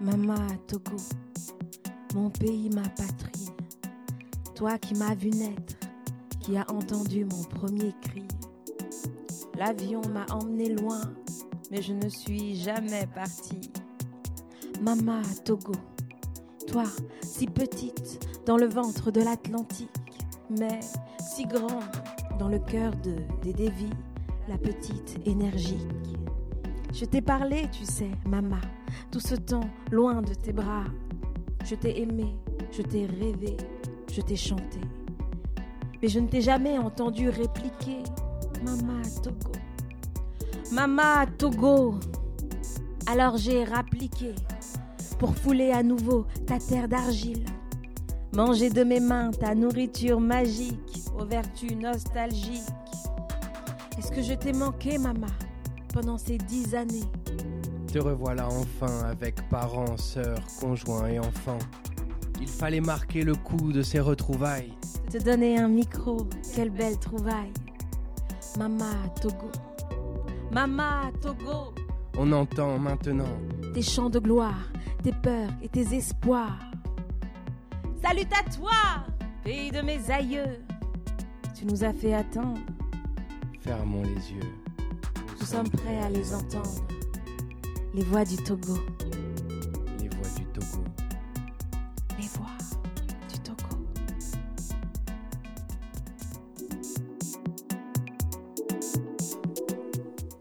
Mama Togo, mon pays, ma patrie. Toi qui m'as vu naître, qui as entendu mon premier cri. L'avion m'a emmené loin, mais je ne suis jamais partie. Mama Togo, toi si petite dans le ventre de l'Atlantique, mais si grande dans le cœur de des dévis, la petite énergique. Je t'ai parlé, tu sais, Mama, tout ce temps loin de tes bras. Je t'ai aimé, je t'ai rêvé, je t'ai chanté. Mais je ne t'ai jamais entendu répliquer Mama Togo. Mama Togo. Alors j'ai rappliqué pour fouler à nouveau ta terre d'argile. Manger de mes mains ta nourriture magique aux vertus nostalgiques. Est-ce que je t'ai manqué, Mama, pendant ces dix années? Te revoilà enfin avec parents, sœurs, conjoints et enfants. Il fallait marquer le coup de ces retrouvailles. Te donner un micro, quelle belle trouvaille. Mama Togo. Mama Togo. On entend maintenant Tes chants de gloire, tes peurs et tes espoirs. Salut à toi, pays de mes aïeux. Tu nous as fait attendre, Fermons les yeux. nous sommes prêts à les entendre. Les voix du Togo, Les voix du Togo. les voix du Togo.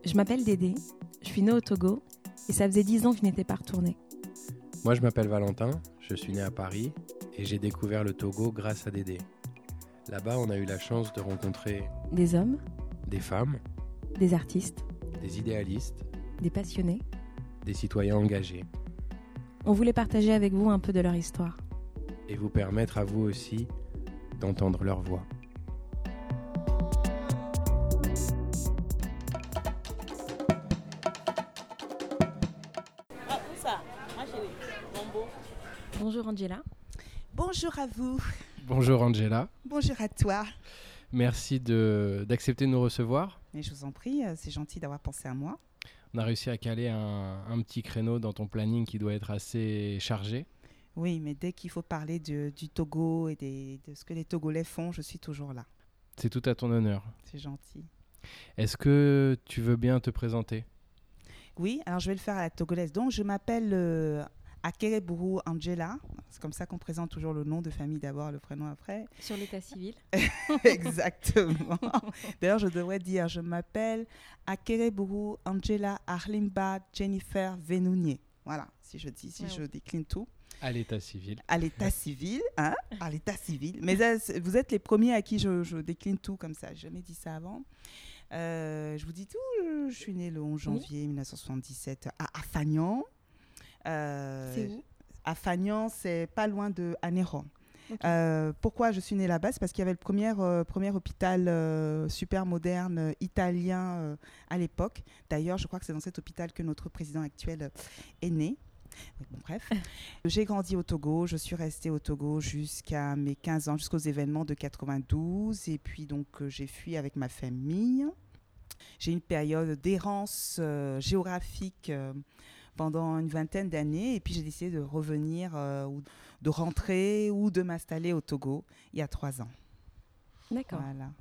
Je m'appelle Dédé, je suis née au Togo et ça faisait dix ans que je n'étais pas retournée. Moi, je m'appelle Valentin, je suis né à Paris et j'ai découvert le Togo grâce à Dédé. Là-bas, on a eu la chance de rencontrer Des hommes, des femmes, des artistes, des idéalistes, des passionnés. Des citoyens engagés On voulait partager avec vous un peu de leur histoire. et vous permettre à vous aussi d'entendre leur voix. Bonjour Angela. Bonjour à vous. Bonjour Angela, Bonjour à toi. merci de- d'accepter de nous recevoir. Mais je vous en prie, euh, c'est gentil d'avoir pensé à moi. On a réussi à caler un, un petit créneau dans ton planning qui doit être assez chargé. Oui, mais dès qu'il faut parler de- du Togo et des- de ce que les Togolais font, je suis toujours là. C'est tout à ton honneur. C'est gentil. Est-ce que tu veux bien te présenter? Oui, alors je vais le faire à la togolaise. Donc, je m'appelle euh, Akereburu Angela. C'est comme ça qu'on présente toujours le nom de famille d'abord, le prénom après. Sur l'état civil. Exactement. D'ailleurs, je devrais dire, je m'appelle Akereburu Angela Arlimba Jennifer Venounier. Voilà, si je dis, si Ouais, je décline tout. À l'état civil. à l'état civil, hein, à l'état civil. Mais vous êtes les premiers à qui je, je décline tout comme ça. J'ai jamais dit ça avant. Euh, je vous dis tout. Je, suis née le 11 janvier 1977 à Afagnan. Euh, C'est où Afagnan, c'est pas loin de Anéron. Euh, pourquoi je suis née là-bas? C'est parce qu'il y avait le premier, euh, premier hôpital euh, super moderne euh, italien euh, à l'époque. D'ailleurs, je crois que c'est dans cet hôpital que notre président actuel euh, est né. Bon, bref. J'ai grandi au Togo. Je suis restée au Togo jusqu'à mes 15 ans, jusqu'aux événements de 92. Et puis, donc, euh, j'ai fui avec ma famille. J'ai une période d'errance euh, géographique euh, pendant une vingtaine d'années. Et puis, j'ai décidé de revenir euh, ou de rentrer ou de m'installer au Togo il y a trois ans. D'accord. Voilà.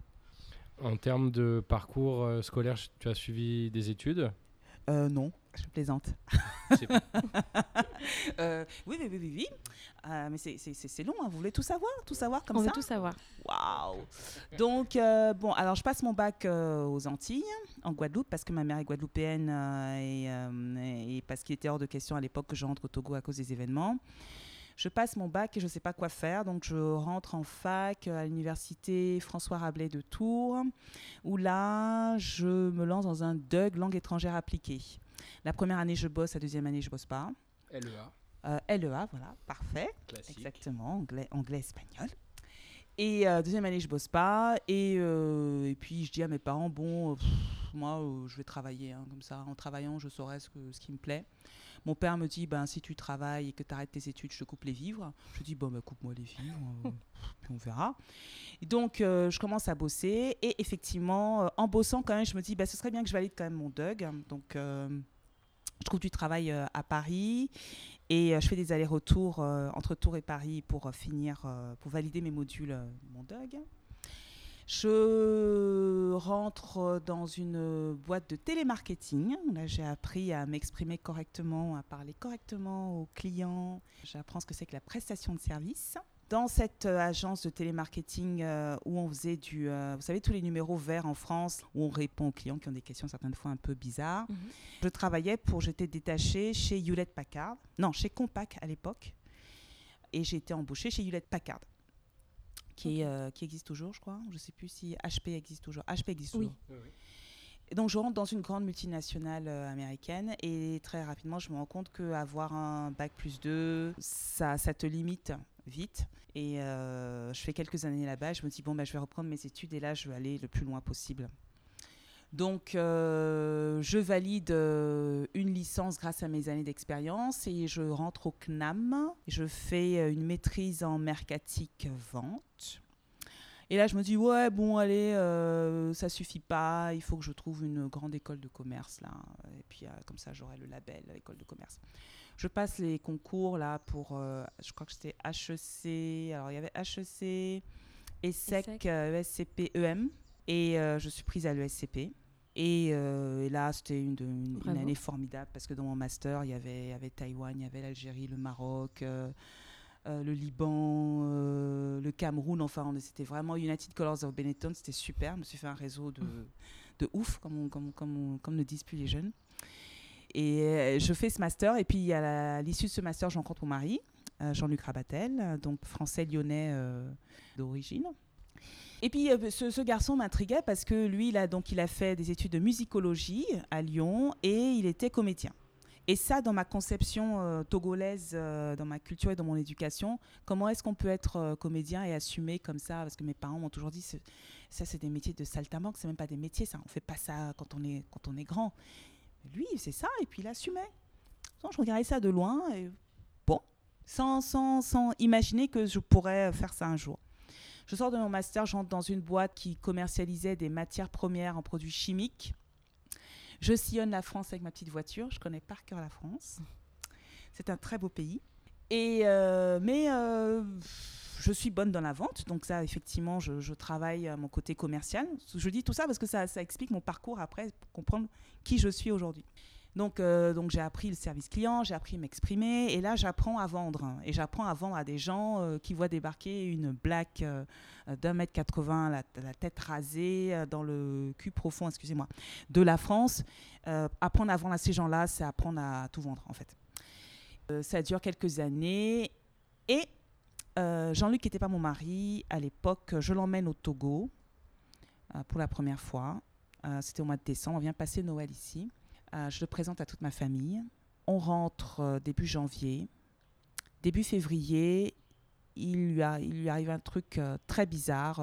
En termes de parcours euh, scolaire, tu as suivi des études? Euh, non, je plaisante. Euh, oui, oui, oui, oui. oui. Euh, mais c'est- long, hein. vous voulez tout savoir? Tout savoir comme On ça? veut tout savoir. Waouh Donc, euh, bon, alors je passe mon bac euh, aux Antilles, en Guadeloupe, parce que ma mère est guadeloupéenne euh, et, euh, et parce qu'il était hors de question à l'époque que je rentre au Togo à cause des événements. Je passe mon bac et je ne sais pas quoi faire, donc je rentre en fac à l'université François Rabelais de Tours, où là, je me lance dans un DUG, langue étrangère appliquée. La première année, je bosse, la deuxième année, je bosse pas. LEA, Euh, LEA, voilà, parfait. classique. Exactement, anglais, anglais, espagnol. Et euh, deuxième année, je bosse pas. Et, euh, et puis, je dis à mes parents, bon, euh, pff, moi, euh, je vais travailler hein, comme ça. En travaillant, je saurai ce, que, ce qui me plaît. Mon père me dit, ben, si tu travailles et que tu arrêtes tes études, je te coupe les vivres. Je dis, bon, ben, coupe-moi les vivres, euh, puis on verra. Et donc, euh, je commence à bosser. Et effectivement, euh, en bossant, quand même, je me dis, ben, ce serait bien que je valide quand même mon DUG. Donc, euh, je trouve du travail euh, à Paris. Et je fais des allers-retours entre Tours et Paris pour finir, pour valider mes modules mon DUG. Je rentre dans une boîte de télémarketing. Là, j'ai appris à m'exprimer correctement, à parler correctement aux clients. J'apprends ce que c'est que la prestation de service. Dans cette euh, agence de télémarketing euh, où on faisait du, euh, vous savez, tous les numéros verts en France, où on répond aux clients qui ont des questions certaines fois un peu bizarres. Mhm. Je travaillais pour, j'étais détachée chez Hewlett Packard, non, chez Compaq à l'époque, et j'ai été embauchée chez Hewlett Packard qui, euh, qui existe toujours, je crois. Je ne sais plus si HP existe toujours. HP existe toujours. Oui. Et donc je rentre dans une grande multinationale euh, américaine et très rapidement je me rends compte qu'avoir un bac plus 2, ça, ça te limite vite. Et euh, je fais quelques années là-bas, je me dis bon bah, je vais reprendre mes études et là je vais aller le plus loin possible. Donc, je valide une licence grâce à mes années d'expérience et je rentre au CNAM. Je fais une maîtrise en mercatique vente. Et là, je me dis, ouais, bon, allez, euh, ça suffit pas, il faut que je trouve une grande école de commerce, là. Et puis, comme ça, j'aurai le label école de commerce. Je passe les concours, là, pour, je crois que c'était HEC, alors il y avait HEC, ESSEC, ESCP, EM, et je suis prise à l'ESCP. Euh, et, là, c'était une, année formidable parce que dans mon master, il y avait, Taïwan, il y avait l'Algérie, le Maroc, euh, euh, le Liban, le Cameroun. Enfin, c'était vraiment United Colors of Benetton. C'était super. Je me suis fait un réseau de, mmh. de ouf, comme, comme, comme, comme ne disent plus les jeunes. Et je fais ce master. Et puis, à l'issue de ce master, je rencontre mon mari, Jean-Luc Rabatel, donc français-lyonnais d'origine. Et puis euh, ce, garçon m'intriguait parce que lui, il a, donc, il a fait des études de musicologie à Lyon et il était comédien. Et ça, dans ma conception euh, togolaise, euh, dans ma culture et dans mon éducation, comment est-ce qu'on peut être comédien et assumer comme ça? Parce que mes parents m'ont toujours dit, ça c'est des métiers de saltimbanque, c'est même pas des métiers, ça. On fait pas ça quand on est, quand on est grand. Lui, c'est ça, et puis il assumait. je regardais ça de loin, et bon, sans, sans, sans imaginer que je pourrais faire ça un jour. Je sors de mon master, j'entre dans une boîte qui commercialisait des matières premières en produits chimiques. Je sillonne la France avec ma petite voiture. Je connais par cœur la France. C'est un très beau pays. Et euh, mais euh, je suis bonne dans la vente, donc ça, effectivement, je, travaille à mon côté commercial. Je dis tout ça parce que ça, ça explique mon parcours après pour comprendre qui je suis aujourd'hui. Donc, euh, donc j'ai appris le service client, j'ai appris m'exprimer, et là j'apprends à vendre. Et j'apprends à vendre à des gens euh, qui voient débarquer une black euh, d'un mètre 80, la, la, tête rasée, dans le cul profond, excusez-moi, de la France. apprendre à vendre à ces gens-là, c'est apprendre à tout vendre en fait. ça dure quelques années, et Jean-Luc n'était pas mon mari à l'époque, je l'emmène au Togo pour la première fois. C'était au mois de décembre, on vient passer Noël ici. Euh, je le présente à toute ma famille. On rentre euh, début janvier. Début février, il lui, arrive un truc euh, très bizarre.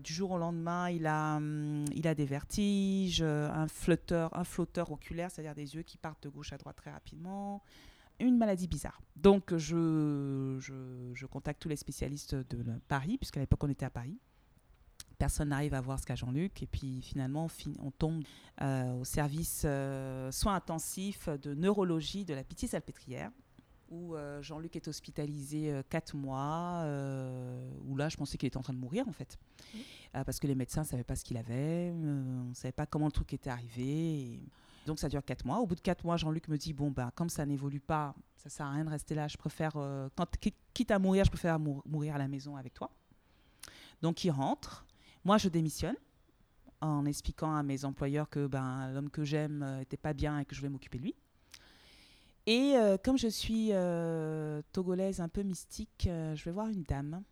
du jour au lendemain, il a, hum, des vertiges, un flotteur, un flotteur oculaire, c'est-à-dire des yeux qui partent de gauche à droite très rapidement. Une maladie bizarre. Donc, je, je, je contacte tous les spécialistes de Paris, puisqu'à l'époque, on était à Paris personne n'arrive à voir ce qu'a Jean-Luc. Et puis finalement, on, tombe euh, au service euh, soins intensifs de neurologie de la Pitié-Salpêtrière, où euh, Jean-Luc est hospitalisé quatre mois, où là, je pensais qu'il était en train de mourir en fait. parce que les médecins ne savaient pas ce qu'il avait, on ne savait pas comment le truc était arrivé. Donc ça dure quatre mois. Au bout de quatre mois, Jean-Luc me dit bon ben comme ça n'évolue pas, ça sert à rien de rester là. Je préfère quand quitte à mourir, je préfère mourir à la maison avec toi. Donc il rentre. Moi, je démissionne en expliquant à mes employeurs que ben, l'homme que j'aime n'était euh, pas bien et que je vais m'occuper de lui. Et euh, comme je suis euh, togolaise un peu mystique, je vais voir une dame.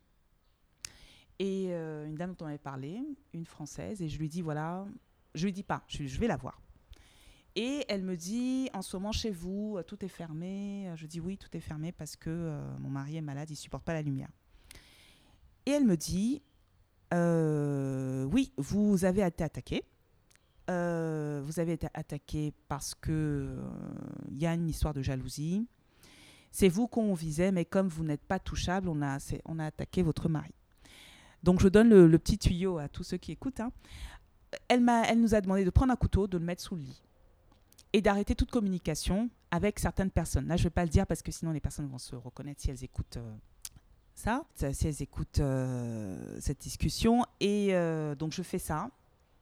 Et une dame dont on avait parlé, une française, et je lui dis voilà, je lui dis pas, je, je vais la voir. Et elle me dit en ce moment chez vous, tout est fermé. Je dis oui, tout est fermé parce que mon mari est malade, il supporte pas la lumière. Et elle me dit euh, oui, vous avez été attaqué. Euh, vous avez été attaqué parce que il euh, y a une histoire de jalousie. C'est vous qu'on visait, mais comme vous n'êtes pas touchable, on a, on a attaqué votre mari. Donc je donne le, petit tuyau à tous ceux qui écoutent. Hein. Elle, elle nous a demandé de prendre un couteau, de le mettre sous le lit. et d'arrêter toute communication avec certaines personnes. Là, je ne vais pas le dire parce que sinon les personnes vont se reconnaître si elles écoutent ça, si elles écoutent euh, cette discussion. Et euh, donc je fais ça,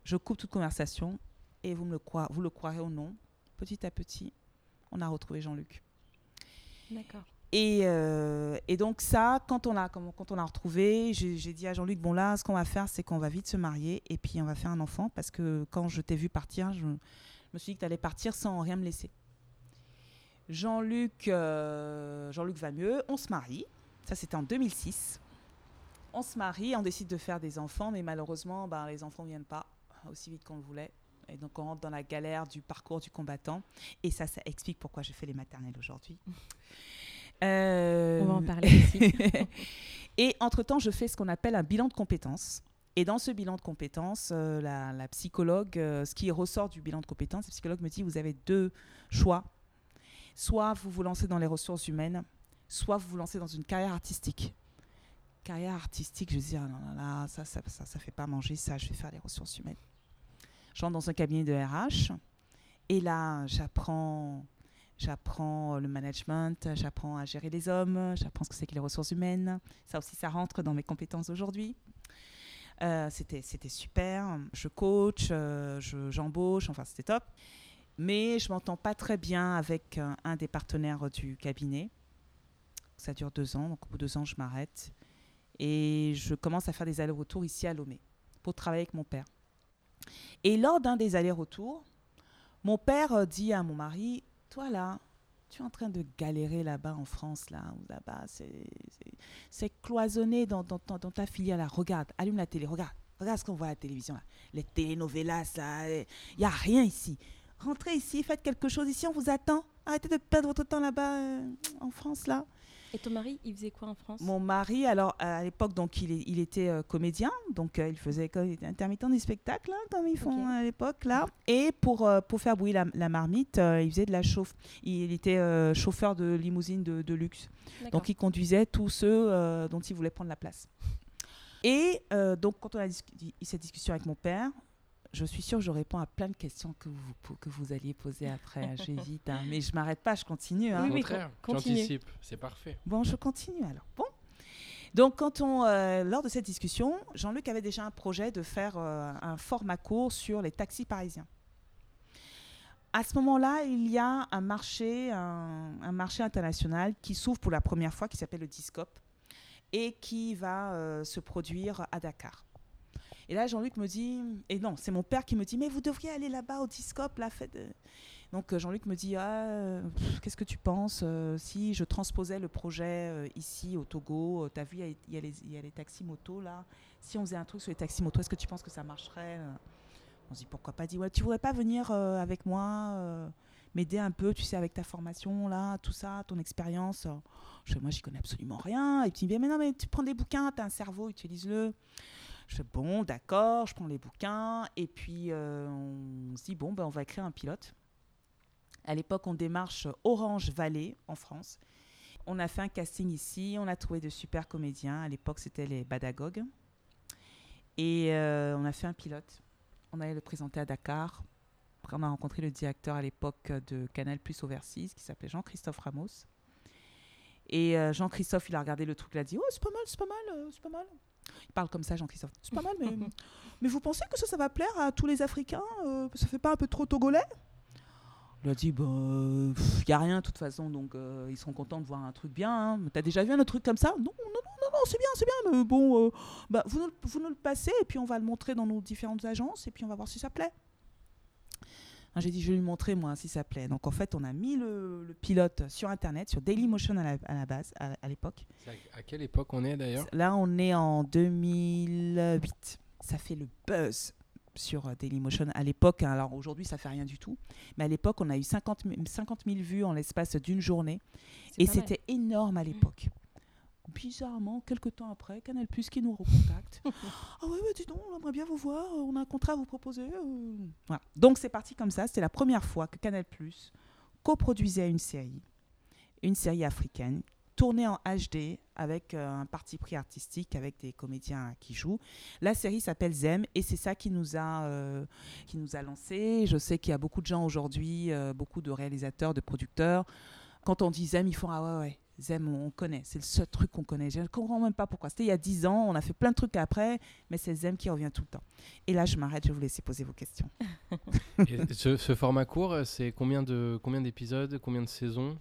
je coupe toute conversation et vous, me le, vous le croirez ou non, petit à petit, on a retrouvé Jean-Luc. D'accord. Et, euh, et, donc ça, quand on l'a quand on a retrouvé, j'ai dit à Jean-Luc, bon là, ce qu'on va faire, c'est qu'on va vite se marier et puis on va faire un enfant parce que quand je t'ai vu partir, je, me suis dit que tu allais partir sans rien me laisser. Jean-Luc euh, Jean-Luc va mieux, on se marie. Ça, c'était en 2006. On se marie, on décide de faire des enfants, mais malheureusement, ben, les enfants ne viennent pas aussi vite qu'on le voulait. Et donc, on rentre dans la galère du parcours du combattant. Et ça, ça explique pourquoi je fais les maternelles aujourd'hui. Euh, On va en parler aussi. et entre-temps, je fais ce qu'on appelle un bilan de compétences. Et dans ce bilan de compétences, euh, la, psychologue, euh, ce qui ressort du bilan de compétences, la psychologue me dit, vous avez deux choix. Soit vous vous lancez dans les ressources humaines, soit vous vous lancez dans une carrière artistique. Carrière artistique, je dis, ah non, non, ça, ça, ça, ça fait pas manger ça, je vais faire les ressources humaines. Je rentre dans un cabinet de RH, et là, j'apprends J'apprends le management, j'apprends à gérer les hommes, j'apprends ce que c'est que les ressources humaines. Ça aussi, ça rentre dans mes compétences aujourd'hui. Euh, c'était, super. Je coach, euh, j'embauche, enfin, c'était top. Mais je m'entends pas très bien avec un, un, des partenaires du cabinet. Ça dure deux ans, donc au bout de deux ans, je m'arrête. Et je commence à faire des allers-retours ici à Lomé pour travailler avec mon père. Et lors d'un des allers-retours, mon père dit à mon mari toi là, tu es en train de galérer là-bas en France, là, là-bas, c'est cloisonné dans, ta filière là. Regarde, allume la télé, regarde, regarde ce qu'on voit à la télévision là. Les telenovelas là, il n'y a rien ici. Rentrez ici, faites quelque chose ici, on vous attend. Arrêtez de perdre votre temps là-bas euh, en France là. Et ton mari, il faisait quoi en France? Mon mari, alors à l'époque, donc il, il était euh, comédien, donc euh, il faisait il était intermittent du spectacle, hein, comme ils font à l'époque là. Et pour euh, pour faire bouillir la, marmite, il faisait de la chauffe. Il, était chauffeur de limousine de, de luxe, donc il conduisait tous ceux dont il voulait prendre la place. Et donc quand on a eu cette discussion avec mon père, je suis sûre que je réponds à plein de questions que vous, que vous alliez poser après. J'hésite, hein. mais je m'arrête pas, je continue. Hein. Oui, j'anticipe, c'est parfait. Bon, je continue alors. Bon. Donc, quand on, euh, lors de cette discussion, Jean-Luc avait déjà un projet de faire euh, un format court sur les taxis parisiens. À ce moment-là, il y a un marché, un, marché international qui s'ouvre pour la première fois, qui s'appelle le Discop, et qui va euh, se produire à Dakar. Et là, Jean-Luc me dit, et non, c'est mon père qui me dit, mais vous devriez aller là-bas au Discope, la fête. Donc euh, Jean-Luc me dit, ah, qu'est-ce que tu penses euh, si je transposais le projet euh, ici au Togo Tu as vu, il y, y, a les taxis motos là. Si on faisait un truc sur les taxis motos, est-ce que tu penses que ça marcherait On se dit, pourquoi pas dit, ouais, tu voudrais pas venir avec moi m'aider un peu, tu sais, avec ta formation, là, tout ça, ton expérience. Je moi, j'y connais absolument rien. Et puis, il me dit, mais non, mais tu prends des bouquins, tu as un cerveau, utilise-le. Je bon, d'accord, je prends les bouquins et puis euh, on se dit bon, ben, on va écrire un pilote. À l'époque, on démarche Orange Valley en France. On a fait un casting ici, on a trouvé de super comédiens. À l'époque, c'était les Badagogues. Et euh, on a fait un pilote. On allait le présenter à Dakar. Après, on a rencontré le directeur à l'époque de Canal Plus Overseas qui s'appelait Jean-Christophe Ramos. Et euh, Jean-Christophe, il a regardé le truc, il a dit Oh, c'est pas mal, c'est pas mal, c'est pas mal. Il parle comme ça, Jean-Christophe. C'est pas mal, mais, mais vous pensez que ça, ça va plaire à tous les Africains euh, Ça fait pas un peu trop togolais? Il a dit, bah, il n'y a rien de toute façon, donc euh, ils seront contents de voir un truc bien. Hein. T'as déjà vu un autre truc comme ça? Non, non, non, non, non c'est bien, c'est bien, mais bon, euh, bah, vous, nous, vous nous le passez, et puis on va le montrer dans nos différentes agences, et puis on va voir si ça plaît. Hein, j'ai dit, je vais lui montrer, moi, si ça plaît. Donc, en fait, on a mis le, pilote sur Internet, sur Dailymotion à la, à la base, à, l'époque. À quelle époque on est d'ailleurs? Là, on est en 2008. Ça fait le buzz sur euh, Dailymotion à l'époque. Hein. Alors, aujourd'hui, ça fait rien du tout. Mais à l'époque, on a eu 50 000, 50 000 vues en l'espace d'une journée. Et c'était énorme à l'époque bizarrement, quelques temps après, Canal Plus qui nous recontacte. ah ouais, dis donc, on aimerait bien vous voir, euh, on a un contrat à vous proposer. Euh. Voilà. Donc c'est parti comme ça. C'était la première fois que Canal Plus coproduisait une série, une série africaine tournée en HD avec euh, un parti pris artistique, avec des comédiens qui jouent. La série s'appelle Zem et c'est ça qui nous a, euh, qui nous a lancé. Je sais qu'il y a beaucoup de gens aujourd'hui, euh, beaucoup de réalisateurs, de producteurs. Quand on dit Zem, ils font Ah ouais, ouais, Zem, on connaît. C'est le seul truc qu'on connaît. Je ne comprends même pas pourquoi. C'était il y a 10 ans, on a fait plein de trucs après, mais c'est Zem qui revient tout le temps. Et là, je m'arrête, je vais vous laisser poser vos questions. Ce, ce format court, c'est combien de combien d'épisodes, combien de saisons?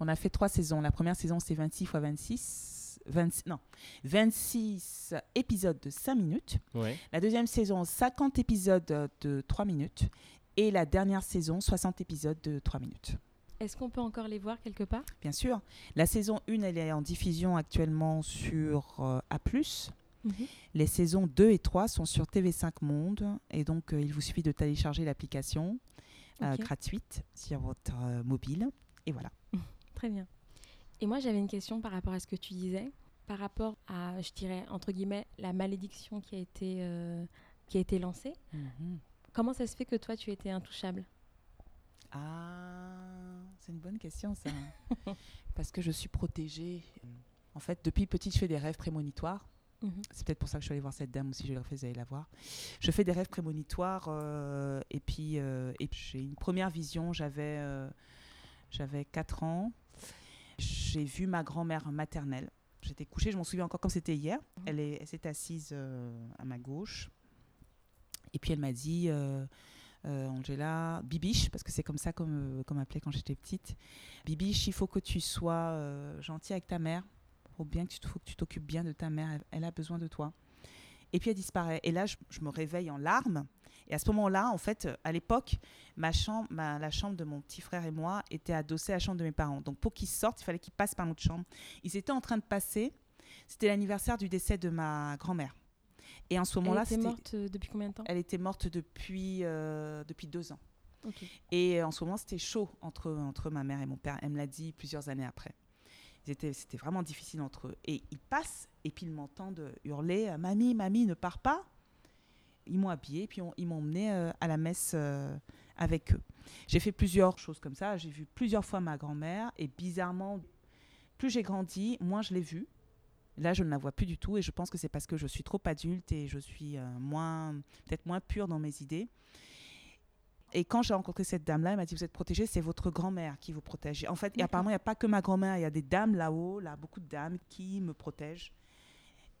On a fait trois saisons. La première saison, c'est 26 x 26. 26, non, 26 épisodes de 5 minutes. Ouais. La deuxième saison, 50 épisodes de 3 minutes. Et la dernière saison, 60 épisodes de 3 minutes. Est-ce qu'on peut encore les voir quelque part? Bien sûr. La saison 1, elle est en diffusion actuellement sur euh, A+. Les saisons 2 et 3 sont sur TV5 Monde. Et donc, euh, il vous suffit de télécharger l'application euh, gratuite sur votre mobile. Et voilà. Très bien. Et moi, j'avais une question par rapport à ce que tu disais, par rapport à, je dirais, entre guillemets, la malédiction qui a été, qui a été lancée. Comment ça se fait que toi, tu étais intouchable? Ah, c'est une bonne question ça. Parce que je suis protégée. En fait, depuis petite, je fais des rêves prémonitoires. C'est peut-être pour ça que je suis allée voir cette dame aussi, je l'ai fait, vous allez la voir. Je fais des rêves prémonitoires euh, et puis, euh, et j'ai une première vision, j'avais euh, j'avais 4 ans. J'ai vu ma grand-mère maternelle. J'étais couchée, je m'en souviens encore comme c'était hier. Mhm. Elle est- elle s'est assise euh, à ma gauche. Et puis elle m'a dit, euh, euh, Angela, Bibiche, parce que c'est comme ça qu'on m'appelait quand j'étais petite. Bibiche, il faut que tu sois euh, gentil avec ta mère. Faut bien que tu faut que tu t'occupes bien de ta mère. Elle, a besoin de toi. Et puis elle disparaît. Et là, je, me réveille en larmes. Et à ce moment-là, en fait, euh, à l'époque, ma chambre, la chambre de mon petit frère et moi était adossée à la chambre de mes parents. Donc pour qu'ils sortent, il fallait qu'ils passent par notre chambre. Ils étaient en train de passer. C'était l'anniversaire du décès de ma grand-mère. Et en ce Elle moment-là, était c'était- morte euh, depuis combien de temps? Elle était morte depuis, euh, depuis deux ans. Et euh, en ce moment, c'était chaud entre, entre ma mère et mon père. Elle me l'a dit plusieurs années après. C'était vraiment difficile entre eux. Et ils passent, et puis ils m'entendent hurler Mamie, mamie, ne pars pas. Ils m'ont habillée, puis on- ils m'ont emmené euh, à la messe euh, avec eux. J'ai fait plusieurs choses comme ça. J'ai vu plusieurs fois ma grand-mère, et bizarrement, plus j'ai grandi, moins je l'ai vue. Là, je ne la vois plus du tout, et je pense que c'est parce que je suis trop adulte et je suis euh, moins, peut-être moins pure dans mes idées. Et quand j'ai rencontré cette dame-là, elle m'a dit Vous êtes protégée, c'est votre grand-mère qui vous protège. En fait, et apparemment, il n'y a pas que ma grand-mère, il y a des dames là-haut, là, beaucoup de dames qui me protègent.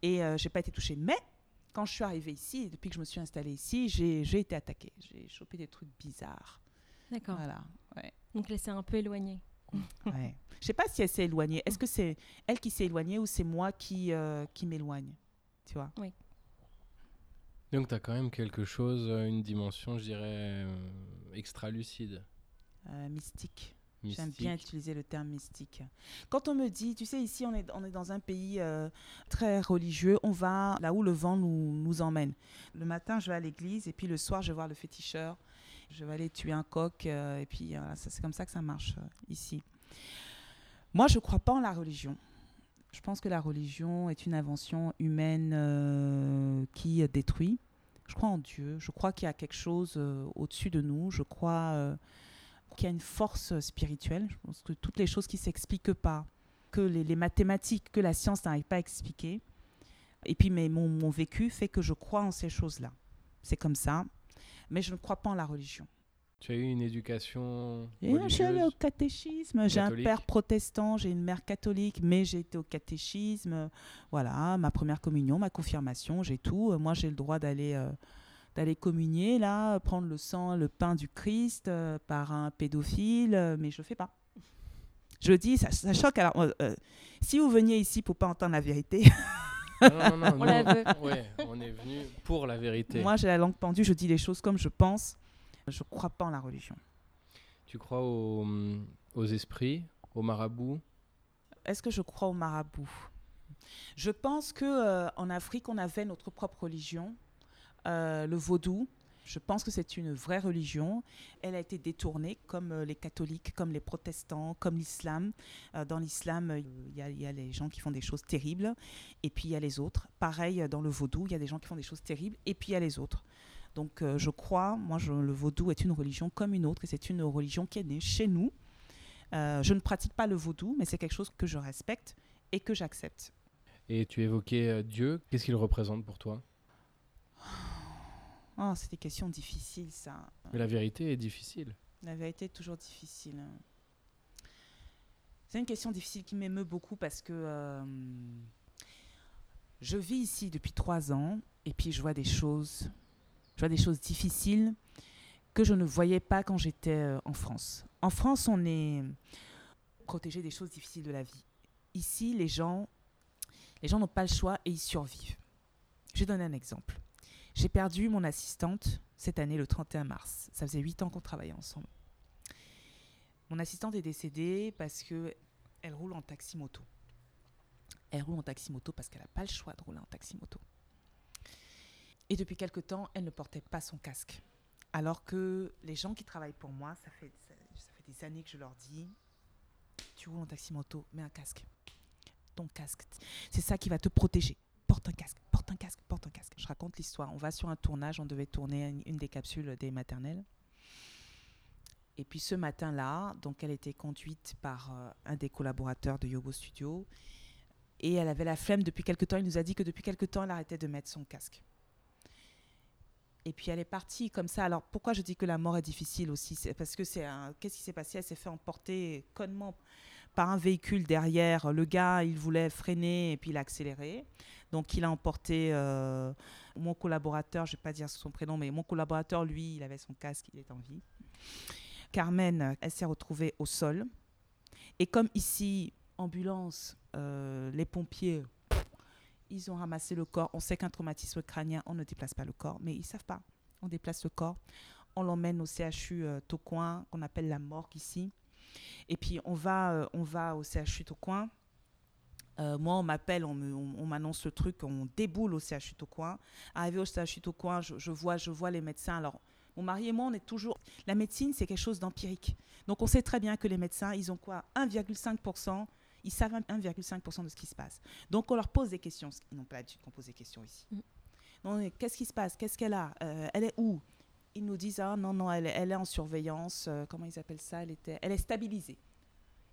Et euh, j'ai pas été touchée. Mais quand je suis arrivée ici, depuis que je me suis installée ici, j'ai été attaquée. J'ai chopé des trucs bizarres. D'accord. Voilà. Ouais. Donc elle s'est un peu éloignée. Ouais. Je sais pas si elle s'est éloignée. Est-ce que c'est elle qui s'est éloignée ou c'est moi qui, euh, qui m'éloigne Tu vois? Donc tu as quand même quelque chose, euh, une dimension, je dirais, euh, extra-lucide. Euh, Mystique. J'aime bien utiliser le terme mystique. Quand on me dit, tu sais, ici on est, on est dans un pays euh, très religieux, on va là où le vent nous, nous emmène. Le matin, je vais à l'église et puis le soir, je vais voir le féticheur. Je vais aller tuer un coq euh, et puis ça, c'est comme ça que ça marche euh, ici. Moi, je ne crois pas en la religion. Je pense que la religion est une invention humaine euh, qui euh, détruit. Je crois en Dieu. Je crois qu'il y a quelque chose euh, au-dessus de nous. Je crois euh, qu'il y a une force spirituelle. Je pense que toutes les choses qui ne s'expliquent pas, que les, mathématiques, que la science n'arrive pas à expliquer. Et puis mais mon vécu fait que je crois en ces choses-là. C'est comme ça. Mais je ne crois pas en la religion. Tu as eu une éducation je suis allée au religieuse catéchisme. J'ai un père protestant, j'ai une mère catholique, mais j'ai été au catéchisme. Voilà, ma première communion, ma confirmation, j'ai tout. Euh, Moi, j'ai le droit d'aller euh, d'aller communier, là, prendre le sang, le pain du Christ euh, par un pédophile, mais je ne fais pas. Je dis, ça, ça choque. Alors, euh, si vous veniez ici pour pas entendre la vérité, Non, non, non, On nous, la veut. ouais, on est venu pour la vérité. moi, j'ai la langue pendue, je dis les choses comme je pense. Je ne crois pas en la religion. Tu crois aux, aux esprits, aux marabouts? Est-ce que je crois au marabout Je pense que euh, en Afrique, on avait notre propre religion, euh, le vaudou. Je pense que c'est une vraie religion. Elle a été détournée, comme euh, les catholiques, comme les protestants, comme l'islam. Euh, dans l'islam, euh, il y, a- les gens qui font des choses terribles, et puis il y a les autres. Pareil, dans le vaudou, il y a des gens qui font des choses terribles, et puis il y a les autres. Donc je crois, moi, le vaudou est une religion comme une autre, et c'est une religion qui est née chez nous, je ne pratique pas le vaudou, mais c'est quelque chose que je respecte et que j'accepte. Et tu évoquais Dieu, qu'est-ce qu'il représente pour toi? Oh, c'est des questions difficiles, ça. Mais la vérité est difficile. La vérité est toujours difficile. C'est une question difficile qui m'émeut beaucoup parce que euh, je vis ici depuis trois ans et puis je vois des choses, je vois des choses difficiles que je ne voyais pas quand j'étais euh, en France. En France, on est protégé des choses difficiles de la vie. Ici, les gens, les gens n'ont pas le choix et ils survivent. Je vais donner un exemple. J'ai perdu mon assistante cette année, le 31 mars. Ça faisait huit ans qu'on travaillait ensemble. Mon assistante est décédée parce que elle roule en taxi-moto. Elle roule en taxi-moto parce qu'elle n'a pas le choix de rouler en taxi-moto. Et depuis quelque temps, elle ne portait pas son casque. Alors que les gens qui travaillent pour moi, ça fait, ça fait des années que je leur dis, tu roules en taxi-moto, mets un casque. Ton casque, c'est ça qui va te protéger. Porte un casque, porte un casque, porte un casque. Je raconte l'histoire. On va sur un tournage, on devait tourner une, des capsules des maternelles. Et puis ce matin-là, donc elle était conduite par euh, un des collaborateurs de Yobo Studio. Et elle avait la flemme depuis quelque temps. Il nous a dit que depuis quelque temps, elle arrêtait de mettre son casque. Et puis elle est partie comme ça. Alors pourquoi je dis que la mort est difficile aussi? C'est parce que c'est un... qu'est-ce qui s'est passé? Elle s'est fait emporter connement par un véhicule derrière. Le gars, il voulait freiner et puis il a accéléré. Donc il a emporté euh, mon collaborateur, je ne vais pas dire son prénom, mais mon collaborateur, lui, il avait son casque, il est en vie. Carmen, elle s'est retrouvée au sol. Et comme ici, ambulance, euh, les pompiers, ils ont ramassé le corps. On sait qu'un traumatisme crânien, on ne déplace pas le corps, mais ils ne savent pas. On déplace le corps, on l'emmène au CHU euh, qu'on appelle la morgue ici. Et puis on va, euh, on va au CHU Tocoin. Euh, moi, on m'appelle, on me- on- on m'annonce le truc, on déboule au CHU Tocoin. Arrivé au CHU Tocoin, je, je vois, je vois les médecins. Alors, mon mari et moi, on est toujours. La médecine, c'est quelque chose d'empirique. Donc, on sait très bien que les médecins, ils ont quoi? 1,5%. Ils savent 1,5% de ce qui se passe. Donc, on leur pose des questions. Ils n'ont pas l'habitude qu'on pose des questions ici. Mm. Qu'est-ce qui se passe? Qu'est-ce qu'elle a? Euh, Elle est où? Ils nous disent Ah non, non, elle, est- en surveillance. Euh, comment ils appellent ça elle, était, elle est stabilisée.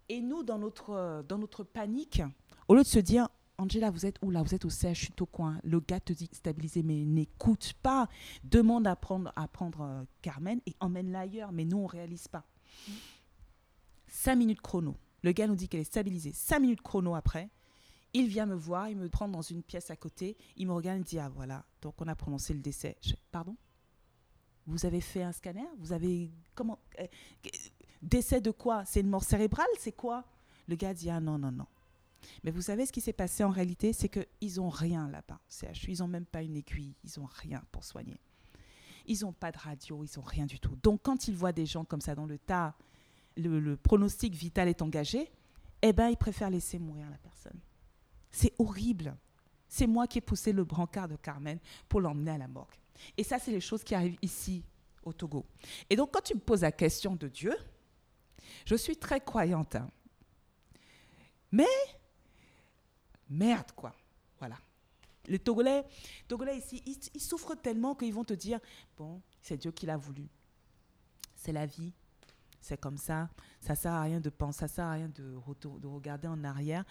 Et nous, dans notre, euh, dans notre panique, au lieu de se dire Angela, vous êtes où là? Vous êtes au CHU Tocoin. Le gars te dit stabilisé, mais n'écoute pas. Demande à prendre, à prendre euh, Carmen et emmène-la ailleurs. Mais nous, on ne réalise pas. Cinq minutes chrono. Le gars nous dit qu'elle est stabilisée. Cinq minutes chrono après, il vient me voir, il me prend dans une pièce à côté, il me regarde et me dit Ah voilà, donc on a prononcé le décès. Pardon? Vous avez fait un scanner Vous avez. Comment euh, Décès de quoi? C'est une mort cérébrale? C'est quoi? Le gars dit Ah non, non, non. Mais vous savez ce qui s'est passé en réalité? C'est qu'ils n'ont rien là-bas, CHU. Ils n'ont même pas une aiguille, ils n'ont rien pour soigner. Ils n'ont pas de radio, ils n'ont rien du tout. Donc quand ils voient des gens comme ça dans le tas, le, le pronostic vital est engagé, eh ben ils préfèrent laisser mourir la personne. C'est horrible. C'est moi qui ai poussé le brancard de Carmen pour l'emmener à la morgue. Et ça, c'est les choses qui arrivent ici, au Togo. Et donc, quand tu me poses la question de Dieu, je suis très croyante. hein. Mais, merde, quoi. Voilà. Les Togolais, Togolais ici, ils, souffrent tellement qu'ils vont te dire, bon, c'est Dieu qui l'a voulu. C'est la vie. C'est comme ça. Ça sert à rien de penser, ça sert à rien de, de regarder en arrière.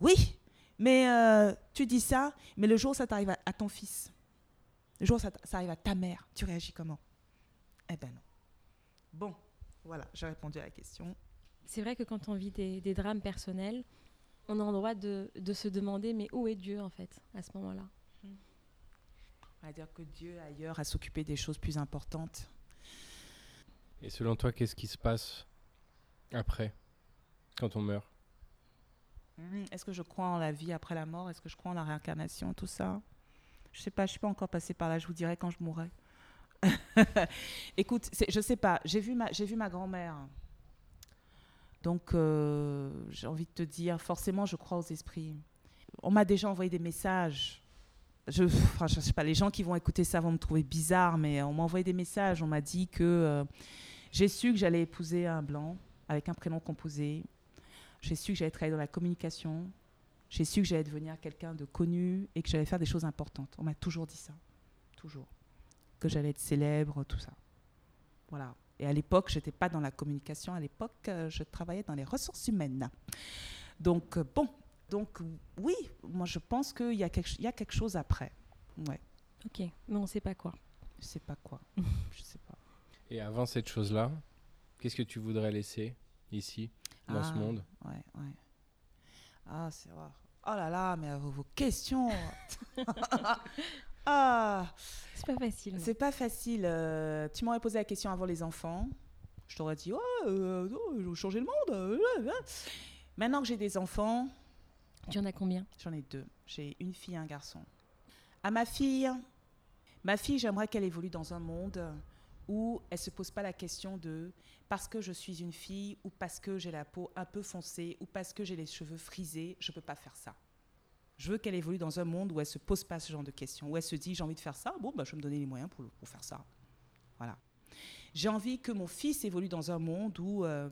Oui, mais euh, tu dis ça, mais le jour où ça t'arrive à ton fils, le jour où ça, arrive à ta mère, tu réagis comment? Eh ben non. Bon, voilà, j'ai répondu à la question. C'est vrai que quand on vit des, des drames personnels, on a le droit de, de se demander mais où est Dieu en fait à ce moment-là? On va dire que Dieu ailleurs à s'occuper des choses plus importantes. Et selon toi, qu'est-ce qui se passe après, quand on meurt? Hmm, Est-ce que je crois en la vie après la mort? Est-ce que je crois en la réincarnation? Tout ça? Je sais pas, je suis pas encore passée par là. Je vous dirai quand je mourrai. Écoute, je sais pas. J'ai vu ma, vu ma grand-mère. Donc, euh, j'ai envie de te dire, forcément, je crois aux esprits. On m'a déjà envoyé des messages. Je, enfin, je sais pas, les gens qui vont écouter ça vont me trouver bizarre, mais on m'a envoyé des messages. On m'a dit que euh, j'ai su que j'allais épouser un blanc avec un prénom composé. J'ai su que j'allais travailler dans la communication. J'ai su que j'allais devenir quelqu'un de connu et que j'allais faire des choses importantes. On m'a toujours dit ça. Toujours. Que j'allais être célèbre, tout ça. Voilà. Et à l'époque, je n'étais pas dans la communication. À l'époque, euh, je travaillais dans les ressources humaines. Donc, euh, bon. Donc, oui, moi, je pense qu'il y, a quelque- il y a quelque chose après. Ouais. Ok, mais on ne sait pas quoi. Je sais pas quoi. je sais pas. Et avant cette chose-là, qu'est-ce que tu voudrais laisser ici, dans ce Ah, monde? Ouais, ouais. Ah, c'est vrai. Oh là là, mais vos, vos questions. ah, C'est pas facile. c'est pas facile. euh, tu m'aurais posé la question avant les enfants. Je t'aurais dit, oh, euh, veux changer le monde. euh. Maintenant que j'ai des enfants, Tu en as combien? J'en ai deux. J'ai une fille et un garçon. À ma fille, ma fille, j'aimerais qu'elle évolue dans un monde où elle se pose pas la question de parce que je suis une fille ou parce que j'ai la peau un peu foncée ou parce que j'ai les cheveux frisés, je peux pas faire ça. Je veux qu'elle évolue dans un monde où elle se pose pas ce genre de questions, où elle se dit j'ai envie de faire ça, bon bah je vais me donner les moyens pour, pour faire ça. Voilà. J'ai envie que mon fils évolue dans un monde où euh,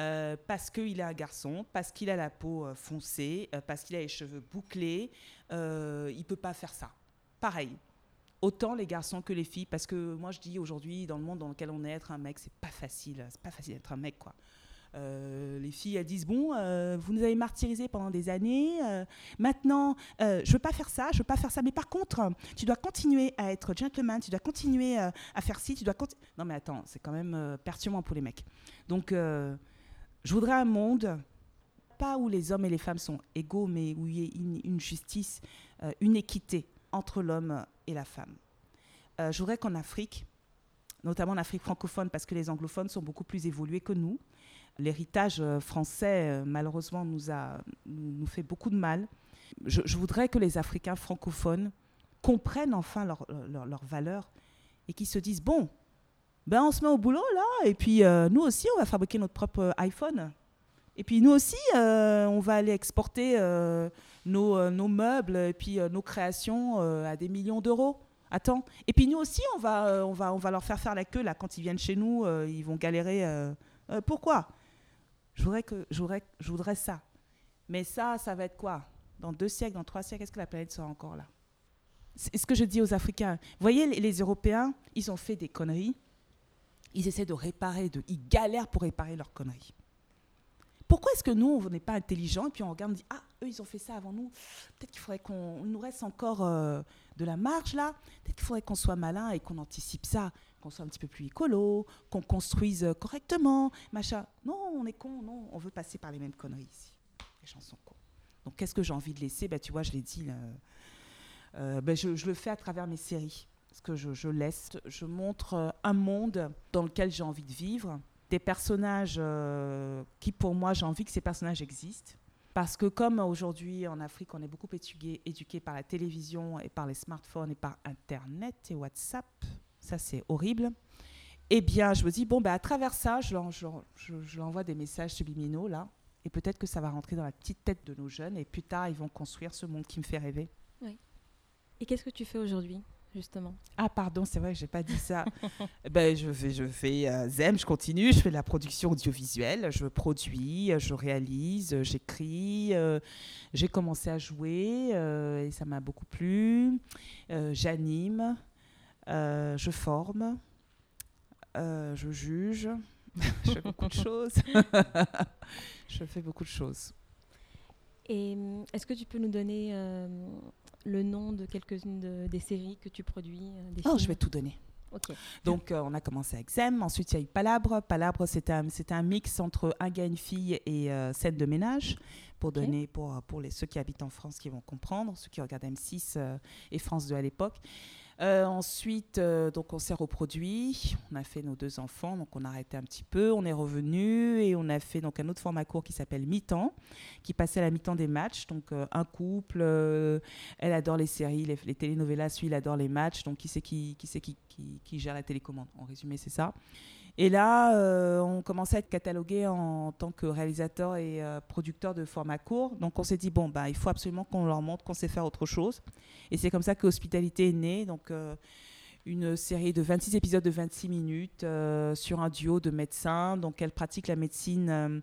euh, parce qu'il est un garçon, parce qu'il a la peau euh, foncée, euh, parce qu'il a les cheveux bouclés, euh, il peut pas faire ça. Pareil. Autant les garçons que les filles, parce que moi je dis aujourd'hui, dans le monde dans lequel on est, être un mec, c'est pas facile. C'est pas facile d'être un mec, quoi. Euh, les filles, elles disent Bon, euh, vous nous avez martyrisés pendant des années. euh, maintenant, je veux pas faire ça, je veux pas faire ça. Mais par contre, tu dois continuer à être gentleman, tu dois continuer à faire ci, tu dois. Non, mais attends, c'est quand même perturbant pour les mecs. Donc, je voudrais un monde, pas où les hommes et les femmes sont égaux, mais où il y ait une, justice, une équité entre l'homme et la femme. Euh, je voudrais qu'en Afrique, notamment en Afrique francophone, parce que les anglophones sont beaucoup plus évolués que nous, l'héritage euh, français, euh, malheureusement, nous, a, nous, fait beaucoup de mal. Je, voudrais que les Africains francophones comprennent enfin leurs leur, leur valeurs et qu'ils se disent, bon, ben on se met au boulot là, et puis euh, nous aussi, on va fabriquer notre propre euh, iPhone. Et puis nous aussi, euh, on va aller exporter euh, nos, euh, nos meubles et puis euh, nos créations euh, à des millions d'euros. Attends. Et puis nous aussi, on va, on, va, on va leur faire faire la queue là quand ils viennent chez nous. ils vont galérer. pourquoi? Je voudrais, voudrais, voudrais ça. Mais ça, ça va être quoi? Dans deux siècles, dans trois siècles, est-ce que la planète sera encore là? C'est ce que je dis aux Africains. Vous voyez, les, les Européens, ils ont fait des conneries. Ils essaient de réparer, de, ils galèrent pour réparer leurs conneries. Pourquoi est-ce que nous, on n'est pas intelligents et puis on regarde, on dit Ah, eux, ils ont fait ça avant nous. Peut-être qu'il faudrait qu'on nous reste encore euh, de la marge là. Peut-être qu'il faudrait qu'on soit malin et qu'on anticipe ça, qu'on soit un petit peu plus écolo, qu'on construise euh, correctement, machin. Non, on est con, non, on veut passer par les mêmes conneries ici. Les gens sont cons. Donc, qu'est-ce que j'ai envie de laisser? Ben, Tu vois, je l'ai dit, euh, ben, je, le fais à travers mes séries. Parce que je, laisse, je montre un monde dans lequel j'ai envie de vivre, des personnages qui, pour moi, j'ai envie que ces personnages existent. Parce que comme aujourd'hui en Afrique, on est beaucoup éduqué, éduqué par la télévision et par les smartphones et par Internet et WhatsApp, ça c'est horrible. Eh bien, je me dis, bon, ben, à travers ça, je je je- je leur envoie des messages subliminaux, là, et peut-être que ça va rentrer dans la petite tête de nos jeunes, et plus tard, ils vont construire ce monde qui me fait rêver. Et qu'est-ce que tu fais aujourd'hui, justement Ah, pardon, c'est vrai, j'ai pas dit ça. ben, je fais, je fais euh, ZEM, je continue, je fais de la production audiovisuelle, je produis, euh, je réalise, euh, j'écris. euh, j'ai commencé à jouer euh, et ça m'a beaucoup plu. J'anime, je forme, je juge. je fais beaucoup de choses. je fais beaucoup de choses. Et hum, est-ce que tu peux nous donner euh, le nom de quelques-unes de- des séries que tu produis euh, des Oh, je vais tout donner. Ok. Donc, euh, on a commencé avec Zem. Ensuite, il y a eu Palabre. Palabre, c'était un, mix entre un gars et une fille et euh, scène de ménage. Pour, donner, pour, pour les, ceux qui habitent en France qui vont comprendre, ceux qui regardent M6 euh, et France 2 à l'époque. Euh, ensuite, euh, donc on s'est reproduit, on a fait nos deux enfants, donc on a arrêté un petit peu, on est revenu et on a fait donc un autre format court qui s'appelle Mi-temps, qui passait à la mi-temps des matchs. Donc euh, un couple, euh, elle adore les séries, les, les telenovelas, lui il adore les matchs, donc qui c'est qui, qui, qui, qui, qui gère la télécommande? En résumé, c'est ça. Et là, euh, on commençait à être catalogué en tant que réalisateur et euh, producteur de format court. Donc on s'est dit, bon, bah, il faut absolument qu'on leur montre qu'on sait faire autre chose. Et c'est comme ça que Hospitalité est née. Donc euh, une série de 26 épisodes de 26 minutes euh, sur un duo de médecins. Donc elle pratique la médecine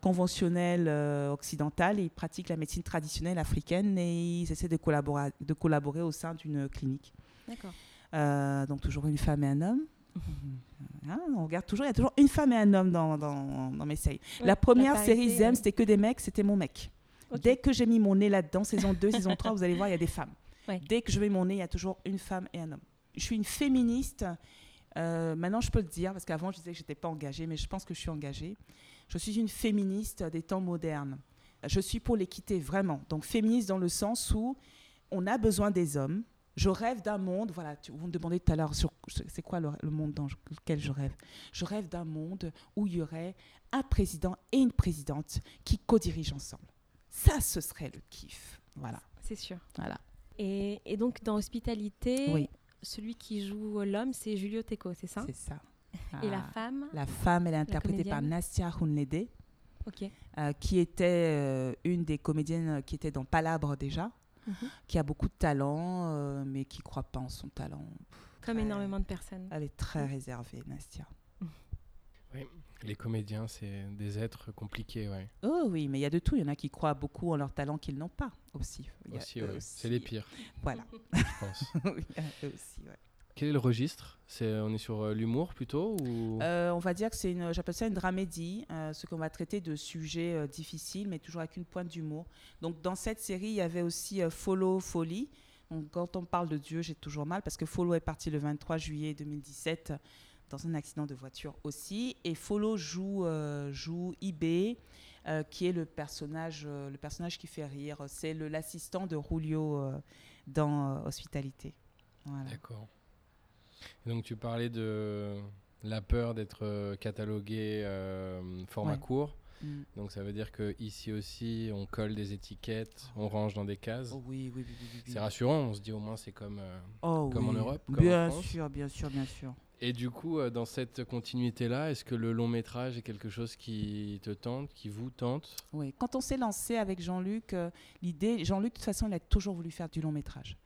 conventionnelle occidentale et ils pratiquent la médecine traditionnelle africaine et ils essaient de collaborer, de collaborer au sein d'une clinique. D'accord. Donc toujours une femme et un homme. Hein, on regarde toujours, il y a toujours une femme et un homme dans, dans, dans mes séries. la première série Zem, c'était que des mecs, c'était mon mec. Dès que j'ai mis mon nez là-dedans, saison 2, saison 3, vous allez voir, il y a des femmes. Ouais. Dès que je mets mon nez, il y a toujours une femme et un homme. Je suis une féministe. euh, maintenant, je peux le dire, parce qu'avant, je disais que je n'étais pas engagée, mais je pense que je suis engagée. Je suis une féministe des temps modernes. Je suis pour l'équité, vraiment. Donc, féministe dans le sens où on a besoin des hommes. Je rêve d'un monde, voilà, tu- vous me demandez tout à l'heure, sur- c'est quoi le, le monde dans lequel je rêve Je rêve d'un monde où il y aurait un président et une présidente qui co-dirigent ensemble. Ça, ce serait le kiff. Voilà, C'est sûr. voilà. Et, et donc, dans Hospitalité, Oui. celui qui joue l'homme, c'est Julio Teco, c'est ça? C'est ça. Et la Ah. femme? La femme, elle est interprétée par Nastia Hunlede, Ok. euh, qui était euh, une des comédiennes qui était dans Palabre déjà, Mhm. qui a beaucoup de talent, euh, mais qui ne croit pas en son talent. Comme énormément de personnes. Elle est très réservée, Nastia. Les comédiens, c'est des êtres compliqués, ouais. Oh oui, mais il y a de tout. Il y en a qui croient beaucoup en leur talent qu'ils n'ont pas aussi. Aussi, eux ouais. aussi. C'est les pires, Voilà. je pense. Oui, aussi, ouais. Quel est le registre? C'est, On est sur euh, l'humour plutôt ou... Euh, on va dire que c'est une, j'appelle ça une dramédie, euh, ce qu'on va traiter de sujets euh, difficiles, mais toujours avec une pointe d'humour. Donc dans cette série, il y avait aussi Follow, Folie. Donc quand on parle de Dieu, j'ai toujours mal parce que Follow est parti le 23 juillet 2017 dans un accident de voiture aussi, et Follow joue joue IB. qui est le personnage, le personnage qui fait rire. C'est le- l'assistant de Julio euh, dans Hospitalité. Voilà. D'accord. Donc tu parlais de la peur d'être euh, catalogué euh, format Ouais. court. Mm. Donc ça veut dire que ici aussi on colle des étiquettes, on range dans des cases. Oh oui, oui, oui. C'est rassurant, on se dit au moins c'est comme. euh, Oh Comme en. Europe, comme Bien sûr, bien sûr, bien sûr. Et du coup, euh, dans cette continuité-là, est-ce que le long métrage est quelque chose qui te tente, qui vous tente? Oui. Quand on s'est lancé avec Jean-Luc, l'idée, Jean-Luc, de toute façon, il a toujours voulu faire du long métrage.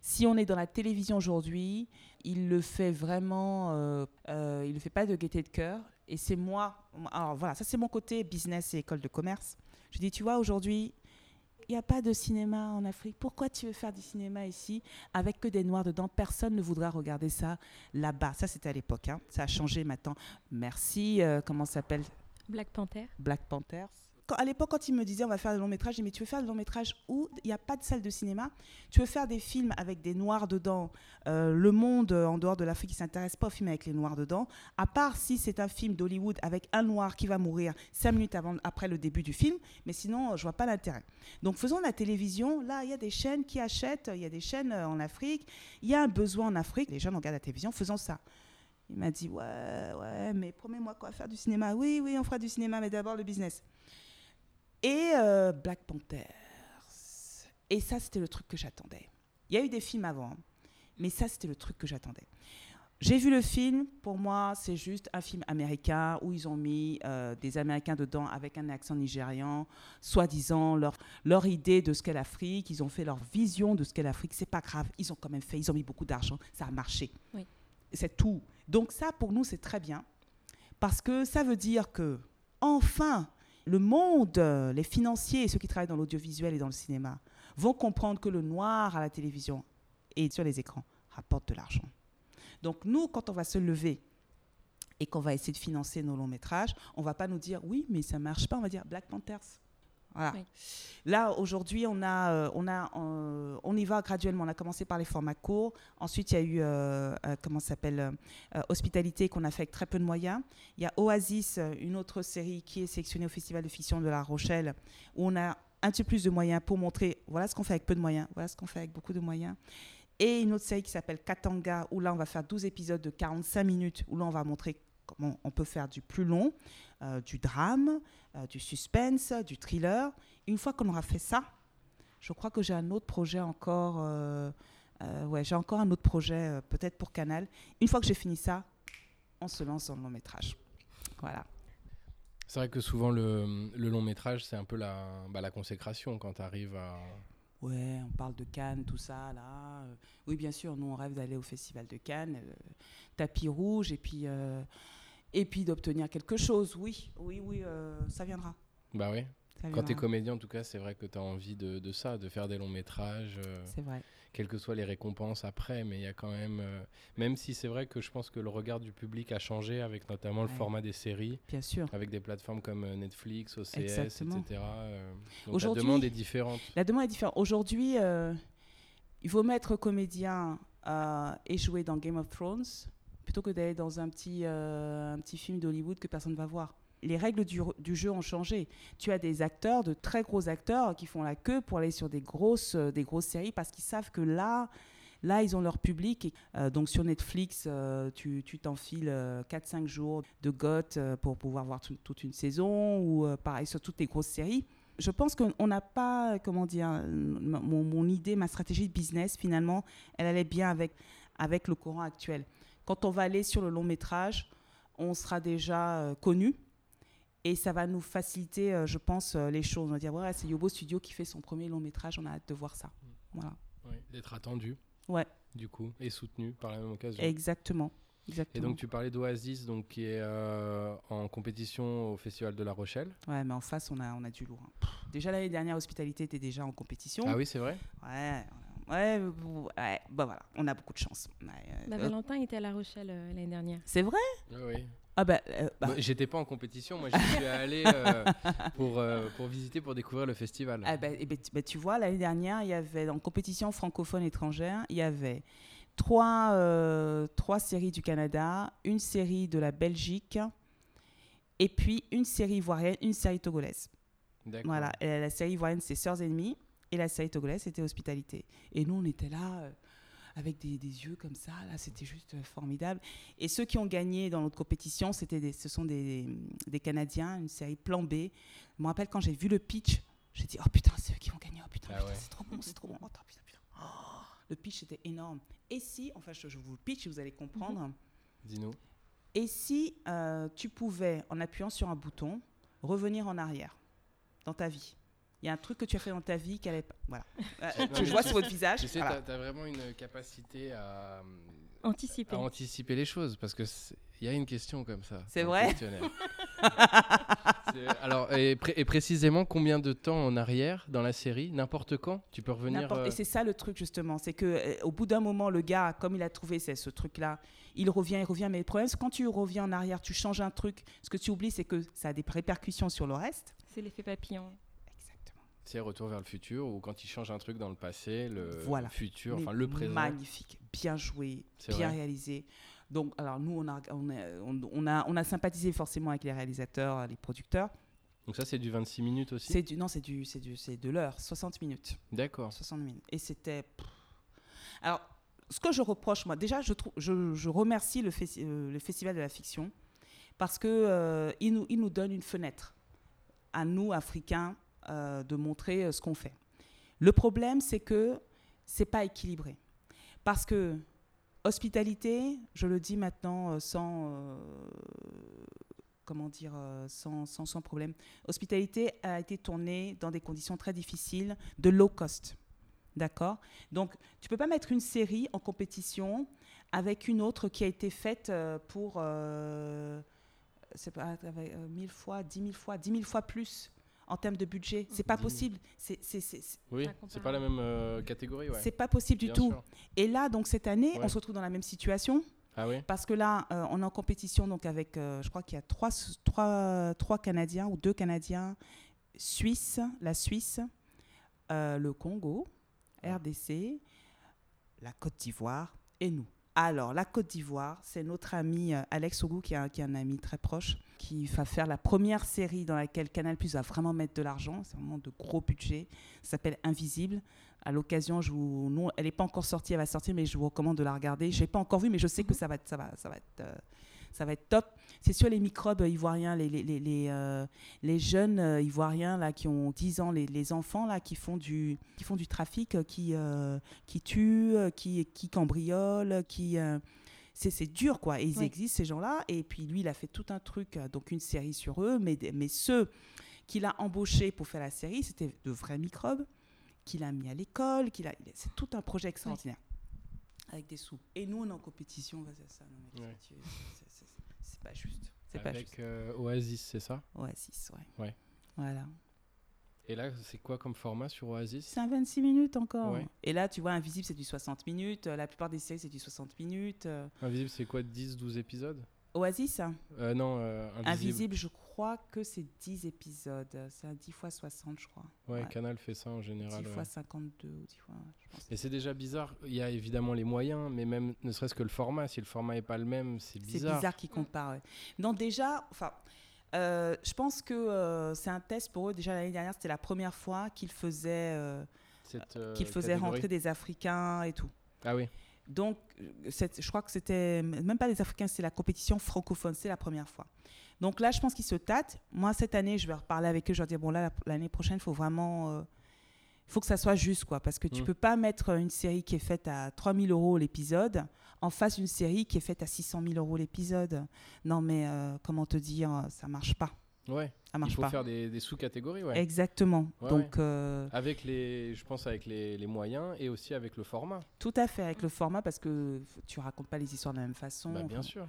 Si on est dans la télévision aujourd'hui, il le fait vraiment, euh, euh, il ne le fait pas de gaieté de cœur. Et c'est moi, alors voilà, ça c'est mon côté business et école de commerce. Je dis, tu vois, aujourd'hui, il n'y a pas de cinéma en Afrique. Pourquoi tu veux faire du cinéma ici avec que des noirs dedans? Personne ne voudra regarder ça là-bas. Ça, c'était à l'époque. hein. Ça a changé maintenant. Merci. euh, comment ça s'appelle? Black Panther. Black Panthers. À l'époque, quand il me disait on va faire des longs métrages, j'ai mais tu veux faire des longs métrages où il n'y a pas de salle de cinéma? Tu veux faire des films avec des noirs dedans Euh, Le monde euh, en dehors de l'Afrique, ne s'intéresse pas aux films avec les noirs dedans. À part si c'est un film d'Hollywood avec un noir qui va mourir cinq minutes après le début du film, mais sinon, je vois pas l'intérêt. Donc faisons la télévision. Là, il y a des chaînes qui achètent, il y a des chaînes euh, en Afrique, il y a un besoin en Afrique. Les jeunes regardent la télévision, faisons ça. Il m'a dit ouais, ouais, mais promets-moi qu'on va faire du cinéma? Oui, oui, on fera du cinéma, mais d'abord le business. Et euh, Black Panthers. Et ça, c'était le truc que j'attendais. Il y a eu des films avant, hein, mais ça, c'était le truc que j'attendais. J'ai vu le film, pour moi, c'est juste un film américain où ils ont mis euh, des Américains dedans avec un accent nigérian, soi-disant leur, leur idée de ce qu'est l'Afrique, ils ont fait leur vision de ce qu'est l'Afrique. C'est pas grave, ils ont quand même fait, ils ont mis beaucoup d'argent, ça a marché. Oui. C'est tout. Donc ça, pour nous, c'est très bien, parce que ça veut dire que, enfin, le monde, les financiers et ceux qui travaillent dans l'audiovisuel et dans le cinéma vont comprendre que le noir à la télévision et sur les écrans rapporte de l'argent. Donc nous, quand on va se lever et qu'on va essayer de financer nos longs métrages, on va pas nous dire oui, mais ça marche pas, on va dire Black Panthers. Voilà. Oui. Là, aujourd'hui, on, a, euh, on, a, euh, on y va graduellement. On a commencé par les formats courts. Ensuite, il y a eu, euh, comment ça s'appelle, Hospitalité, qu'on a fait avec très peu de moyens. Il y a Oasis, une autre série qui est sélectionnée au Festival de fiction de La Rochelle, où on a un petit peu plus de moyens pour montrer voilà ce qu'on fait avec peu de moyens, voilà ce qu'on fait avec beaucoup de moyens. Et une autre série qui s'appelle Katanga, où là, on va faire 12 épisodes de 45 minutes, où là, on va montrer comment on peut faire du plus long, euh, du drame, euh, du suspense, du thriller. Une fois qu'on aura fait ça, je crois que j'ai un autre projet encore. euh, ouais, j'ai encore un autre projet, peut-être pour Canal. Une fois que j'ai fini ça, on se lance dans le long métrage. Voilà. C'est vrai que souvent le, le long métrage, c'est un peu la, bah, la consécration quand tu arrives à. Ouais, on parle de Cannes, tout ça, là. Oui, bien sûr, nous, on rêve d'aller au Festival de Cannes, euh, tapis rouge, et puis, euh, et puis d'obtenir quelque chose. Oui, oui, oui, euh, ça viendra. Bah oui. Ça Quand tu es comédien, en tout cas, c'est vrai que tu as envie de, de ça, de faire des longs métrages. euh. C'est vrai. quelles que soient les récompenses après, mais il y a quand même, euh, même si c'est vrai que je pense que le regard du public a changé avec notamment le format des séries, Bien sûr. avec des plateformes comme Netflix, OCS, Exactement. etc. donc la demande est différente. La demande est différente. Aujourd'hui, il vaut mettre comédien et jouer dans Game of Thrones plutôt que d'aller dans un petit, euh, un petit film d'Hollywood que personne ne va voir. Les règles du, jeu ont changé. Tu as des acteurs, de très gros acteurs, qui font la queue pour aller sur des grosses, euh, des grosses séries parce qu'ils savent que là, là, ils ont leur public. Euh, donc sur Netflix, euh, tu t'enfiles 4-5 jours de goth pour pouvoir voir tout- toute une saison ou pareil sur toutes les grosses séries je pense qu'on n'a pas, comment dire, mon, mon idée, ma stratégie de business, finalement, elle allait bien avec, avec le courant actuel. Quand on va aller sur le long métrage, on sera déjà euh, connu et ça va nous faciliter, euh, je pense, euh, les choses. On va dire, ouais, c'est Yobo Studio qui fait son premier long métrage, on a hâte de voir ça. Voilà, Oui, D'être attendu, ouais, du coup, et soutenu par la même occasion. exactement. Et exactement. donc tu parlais d'Oasis, donc qui est en compétition au Festival de La Rochelle. Ouais, mais en face, on a, on a du lourd. hein. Déjà, l'année dernière, Hospitalité était déjà en compétition. Ah oui, c'est vrai. Ouais, ouais, ouais, bah voilà, on a beaucoup de chance. Ouais, euh, Bah, euh, Valentin était à La Rochelle euh, l'année dernière. c'est vrai? Oui, oui. Ah bah, euh, bah, J'étais pas en compétition, moi j'y suis allé euh, pour, euh, pour visiter, pour découvrir le festival. ah bah, eh ben, tu- bah, tu vois, l'année dernière, il y avait en compétition francophone étrangère, il y avait trois, euh, trois séries du Canada, une série de la Belgique, et puis une série ivoirienne, une série togolaise. D'accord. Voilà, et la série ivoirienne, c'est Sœurs Ennemies, et la série togolaise, c'était Hospitalité. Et nous, on était là, euh, avec des, des yeux comme ça, là, c'était juste euh, formidable. Et ceux qui ont gagné dans notre compétition, c'était des, ce sont des, des Canadiens, une série Plan B. Je me rappelle quand j'ai vu le pitch, j'ai dit, oh putain, c'est eux qui vont gagner, oh putain, Ah putain, ouais. c'est trop bon, c'est trop bon, oh, putain, putain. Oh, le pitch était énorme. Et si, enfin, je, je vous le pitch, vous allez comprendre. Dis-nous. Et si euh, tu pouvais, en appuyant sur un bouton, revenir en arrière dans ta vie Il y a un truc que tu as fait dans ta vie qu'elle est pas. Voilà. Euh, je mais vois sur votre visage. Tu sais, voilà. tu as, vraiment une capacité à, Anticipé. à anticiper les choses parce qu'il y a une question comme ça. C'est vrai Alors, et, pré- et précisément, combien de temps en arrière dans la série N'importe quand Tu peux revenir. Euh, Et c'est ça le truc justement, c'est que euh, au bout d'un moment, le gars, comme il a trouvé c'est ce truc-là, il revient, il revient. Mais le problème, c'est que quand tu reviens en arrière, tu changes un truc. Ce que tu oublies, c'est que ça a des répercussions sur le reste. C'est l'effet papillon. C'est Retour vers le futur ou quand il change un truc dans le passé, le Voilà. futur, enfin le présent. Magnifique, bien joué, bien vrai. réalisé. Donc, alors nous, on a, on, a, on, a, on a sympathisé forcément avec les réalisateurs, les producteurs. Donc ça, c'est du 26 minutes aussi C'est du, non, c'est du, c'est du, c'est de l'heure, 60 minutes, D'accord. 60 minutes. Et c'était. Alors, ce que je reproche, moi, déjà, je, trouve, je, je remercie le, festi- euh, le Festival de la fiction parce que euh, nous, il nous donne une fenêtre à nous, Africains, euh, de montrer euh, ce qu'on fait. Le problème, c'est que c'est pas équilibré. Parce que hospitalité, je le dis maintenant euh, sans, comment dire, sans, sans, sans problème, hospitalité a été tournée dans des conditions très difficiles de low cost. D'accord? Donc, tu peux pas mettre une série en compétition avec une autre qui a été faite pour euh, c'est pas, 1000 fois, 10 000 fois, 10 000 fois plus en termes de budget. C'est pas 10 000. possible. C'est c'est- Oui, Pas c'est pas la même euh, catégorie, ouais. c'est pas possible du Bien tout. sûr. Et là, donc cette année, Ouais. on se retrouve dans la même situation Ah oui parce que là, euh, on est en compétition donc avec, euh, je crois qu'il y a trois, trois, trois Canadiens ou deux Canadiens, Suisse, la Suisse, euh, le Congo, RDC, la Côte d'Ivoire et nous. Alors, la Côte d'Ivoire, c'est notre ami euh, Alex Ogou, qui est, un, qui est un ami très proche, qui va faire la première série dans laquelle Canal Plus va vraiment mettre de l'argent. C'est vraiment de gros budget. Ça s'appelle Invisible. À l'occasion, je vous, non, elle n'est pas encore sortie, elle va sortir, mais je vous recommande de la regarder. Je l'ai pas encore vue, mais je sais que ça va, être- ça va, ça va être, euh, ça va être top. C'est sur les microbes ivoiriens, les, les, les, les, euh, les jeunes euh, ivoiriens là qui ont 10 ans, les, les enfants là qui font du, qui font du trafic, euh, qui, euh, qui tuent, euh, qui, qui cambriolent, qui euh, c'est dur quoi. Et ils Oui. existent ces gens-là. Et puis lui, il a fait tout un truc, euh, donc une série sur eux, mais mais ceux qu'il a embauchés pour faire la série, c'était de vrais microbes qu'il a mis à l'école, qu'il a, c'est tout un projet extraordinaire avec des sous. Et nous, on est en compétition ça. Non, mais Ouais. C'est- pas juste. C'est pas juste. Avec euh, Oasis, c'est ça? Oasis, ouais. Ouais. Voilà. Et là, c'est quoi comme format sur Oasis? C'est un 26 minutes encore. Ouais. Et là, tu vois, Invisible, c'est du 60 minutes. Euh, La plupart des séries, c'est du 60 minutes. Euh, Invisible, c'est quoi 10-12 épisodes? Oasis, euh, Non, euh, Invisible. Invisible, je crois que c'est 10 épisodes. C'est un 10 fois 60, je crois. Ouais, Ouais. Canal fait ça en 10 général. ouais. fois 52 ou 10 fois, je pense. Et c'est déjà bizarre. Il y a évidemment les moyens, mais même ne serait-ce que le format. Si le format n'est pas le même, c'est C'est bizarre. bizarre qu'ils comparent. ouais. Non, déjà, enfin, euh, je pense que euh, c'est un test pour eux. Déjà l'année dernière, c'était la première fois qu'ils faisaient, euh, euh, qu'ils faisaient rentrer des Africains et tout. Ah oui. Donc, je crois que c'était même pas les Africains, c'est la compétition francophone, c'est la première fois. Donc là, je pense qu'ils se tâtent. Moi, cette année, je vais reparler avec eux. Je leur dire bon là, la- l'année prochaine, il faut vraiment, euh, il faut que ça soit juste, quoi, parce que tu Mm. peux pas mettre une série qui est faite à 3000 euros l'épisode en face d'une série qui est faite à 600 000 euros l'épisode. Non, mais euh, comment te dire, ça marche pas. Ouais. Ça Il marche faut pas. faire des, des sous-catégories, ouais. Exactement. Ouais, Donc, euh, Avec les, je pense avec les, les moyens et aussi avec le format. tout à fait avec le format, parce que tu racontes pas les histoires de la même façon. Bah, bien Enfin, sûr.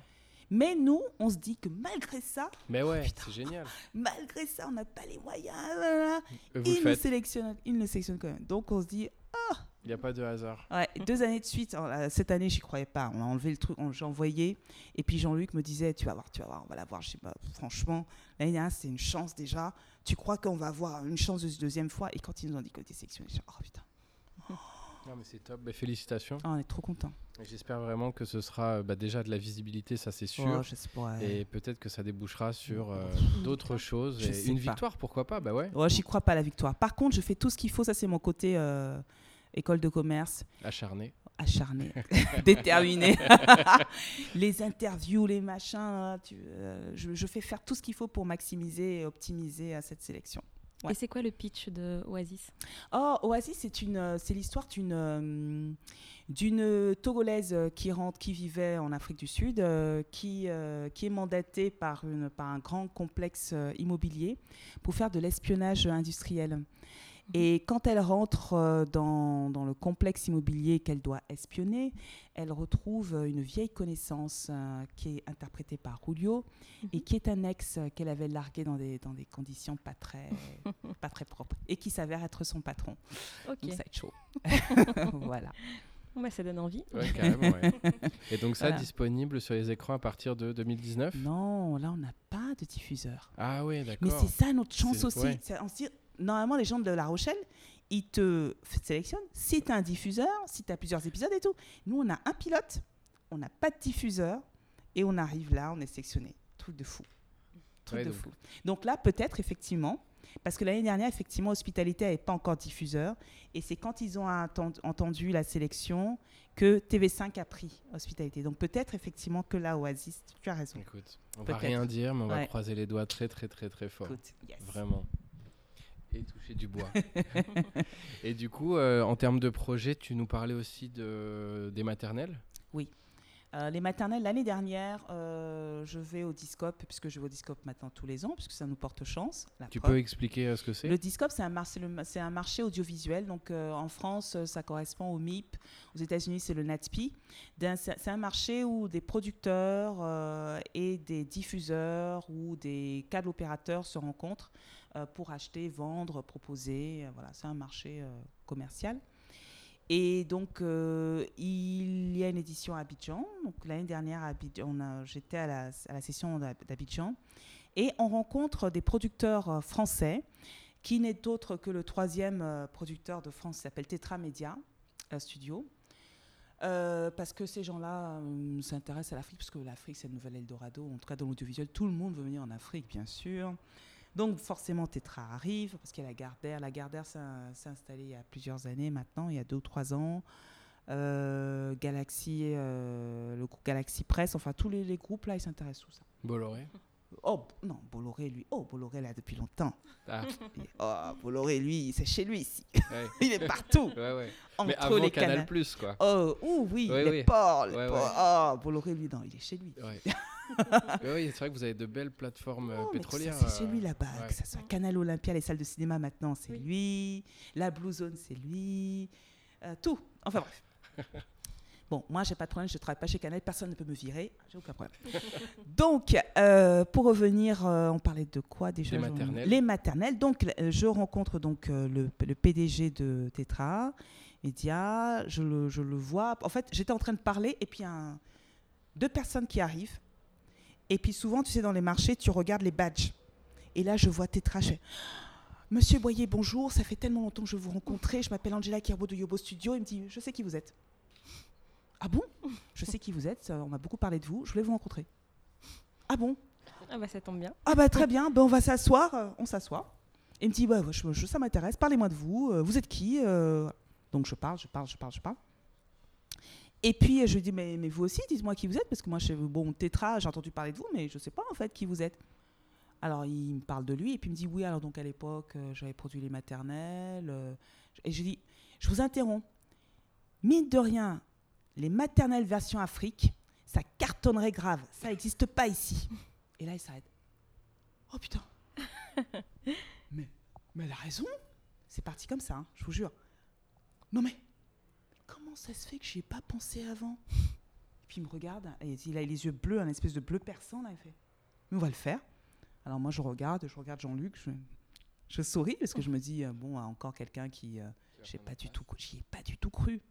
Mais nous, on se dit que malgré ça, Mais ouais, c'est génial. malgré ça, on n'a pas les moyens. Ils nous sélectionnent, ils nous sélectionnent quand même. Donc on se dit, Il n'y a pas de hasard. ouais, deux années de suite. euh, Cette année, j'y croyais pas. On a enlevé le truc, on- j'ai envoyé. Et puis Jean-Luc me disait, tu vas voir, tu vas voir, on va la voir. Je sais pas, franchement, l'année dernière, c'est une chance déjà. Tu crois qu'on va avoir une chance de deuxième fois? Et quand ils nous ont dit qu'on était sélectionnés, j'ai oh putain, Non, mais c'est top. Bah, félicitations. Ah, on est trop contents. J'espère vraiment que ce sera bah, déjà de la visibilité, ça c'est sûr. Oh, ouais. Et peut-être que ça débouchera sur euh, d'autres choses. Et une pas. victoire, pourquoi pas? Bah ouais. Ouais, j'y crois pas à la victoire. Par contre, je fais tout ce qu'il faut. Ça, c'est mon côté euh, école de commerce. Acharné. acharné, déterminé. les interviews, les machins, tu- euh, je, je fais faire tout ce qu'il faut pour maximiser et optimiser à cette sélection. Ouais. Et c'est quoi le pitch de Oasis? Oh, Oasis, c'est une, euh, c'est l'histoire d'une euh, d'une togolaise euh, qui rentre, qui vivait en Afrique du Sud, euh, qui euh, qui est mandatée par une par un grand complexe euh, immobilier pour faire de l'espionnage industriel. Et quand elle rentre euh, dans, dans le complexe immobilier qu'elle doit espionner, elle retrouve une vieille connaissance euh, qui est interprétée par Julio et Mhm. qui est un ex euh, qu'elle avait largué dans des, dans des conditions pas très, pas très propres et qui s'avère être son patron. Ok, Donc ça va être chaud. voilà. Bah, ça donne envie. Ouais, carrément, ouais. Et donc ça, Voilà. disponible sur les écrans à partir de 2019 Non, là on n'a pas de diffuseur. Ah oui, Mais d'accord. c'est ça notre chance aussi. ouais. C'est- on se dit, normalement, les gens de La Rochelle, ils te sélectionnent si tu as un diffuseur, si tu as plusieurs épisodes et tout. Nous, on a un pilote, on n'a pas de diffuseur, et on arrive là, on est sélectionné. Truc de fou. Truc Ouais, de donc- fou. Donc là, peut-être, effectivement, parce que l'année dernière, effectivement, Hospitalité n'avait pas encore diffuseur, et c'est quand ils ont entendu la sélection que TV5 a pris Hospitalité. Donc peut-être, effectivement, que là, Oasis, tu as raison. Écoute, on va rien dire, mais on va croiser les doigts très très très très fort. Écoute, yes. Vraiment. Et toucher du bois. Et du coup, euh, en termes de projet, tu nous parlais aussi de, des maternelles? Euh, les maternelles, l'année dernière, euh, je vais au Discope, puisque je vais au Discope maintenant tous les ans, puisque ça nous porte chance. Tu preuve. peux expliquer ce que c'est? Le Discope, c'est un, mar- un marché audiovisuel. Donc, en France, ça correspond au MIP. Aux États-Unis, c'est le NATPI. C'est un marché où des producteurs et des diffuseurs ou des câbles opérateurs se rencontrent pour acheter, vendre, proposer. Euh, Voilà, c'est un marché euh, commercial. Et donc, euh, il y a une édition à Abidjan. Donc, l'année dernière, j'étais à la, à la session d'Ab- d'Abidjan. Et on rencontre des producteurs euh, français, qui n'est autre que le troisième euh, producteur de France, qui s'appelle Tetra Media euh, Studio. Euh, parce que ces gens-là euh, s'intéressent à l'Afrique, parce que l'Afrique, c'est le nouvel Eldorado. En tout cas, dans l'audiovisuel, tout le monde veut venir en Afrique, bien sûr. Donc, forcément, Tetra arrive, parce qu'il y a la Gardère. La Gardère s'est s'est installée il y a plusieurs années maintenant, il y a deux ou trois ans. Euh, Galaxy, euh, le groupe Galaxy Press, enfin, tous les, les groupes, là, ils s'intéressent tous ça. Bolloré Oh, non, Bolloré, lui. Oh, Bolloré, là, depuis longtemps. Ah, Oh, Bolloré, lui, c'est chez lui ici. ouais. Il est partout. ouais, ouais. Entre Mais avant les Canal+. Plus, quoi. Oh, ouh, oui, Ouais, les oui. ports, les Ouais, ports. ouais. Oh, Bolloré, lui, non, il est chez lui. Oui, c'est vrai que vous avez de belles plateformes euh, Oh, pétrolières. C'est chez euh, lui là-bas, ouais. que ça soit Canal Olympia, les salles de cinéma maintenant, c'est Oui. lui. La Blue Zone, c'est lui. Euh, tout. Enfin bref. Bon, moi, j'ai pas de problème, je travaille pas chez Canal, personne ne peut me virer, j'ai aucun problème. Donc, euh, pour revenir, euh, on parlait de quoi déjà Les maternelles. Les maternelles. Donc, euh, je rencontre donc le, le PDG de Tetra, Média, je le, je le vois. En fait, j'étais en train de parler et puis un, deux personnes qui arrivent. Et puis souvent, tu sais, dans les marchés, tu regardes les badges. Et là, je vois Tetra, je fais, Monsieur Boyer, bonjour, ça fait tellement longtemps que je vous rencontrais. Je m'appelle Angela Kirbo de Yobo Studio. Il me dit, je sais qui vous êtes. Ah bon? Je sais qui vous êtes. On m'a beaucoup parlé de vous. Je voulais vous rencontrer. Ah bon? Ah bah ça tombe bien. Ah bah très bien. Ben, on va s'asseoir. Euh, On s'assoit. Et il me dit, ouais, ouais, je- je- ça m'intéresse. Parlez-moi de vous. Euh, Vous êtes qui Euh, Donc je parle, je parle, je parle, je parle. Et puis je lui dis, mais, mais vous aussi, dites-moi qui vous êtes, parce que moi, je, bon, Tétra, j'ai entendu parler de vous, mais je ne sais pas en fait qui vous êtes. Alors il me parle de lui, et puis il me dit, oui, alors donc à l'époque, j'avais produit les maternelles. euh, et je dis, je vous interromps. Mine de rien, les maternelles version Afrique, ça cartonnerait grave. Ça n'existe pas ici. Et là, il s'arrête. Oh putain. mais, mais elle a raison. C'est parti comme ça, hein, je vous jure. Non mais, comment ça se fait que j'y ai pas pensé avant? Et puis il me regarde, et il a les yeux bleus, un espèce de bleu perçant, là, il fait, mais on va le faire. Alors moi je regarde, je regarde Jean-Luc, je, je souris parce que je me dis, euh, bon, encore quelqu'un qui, euh, j'ai pas du tout, j'y ai pas du tout cru.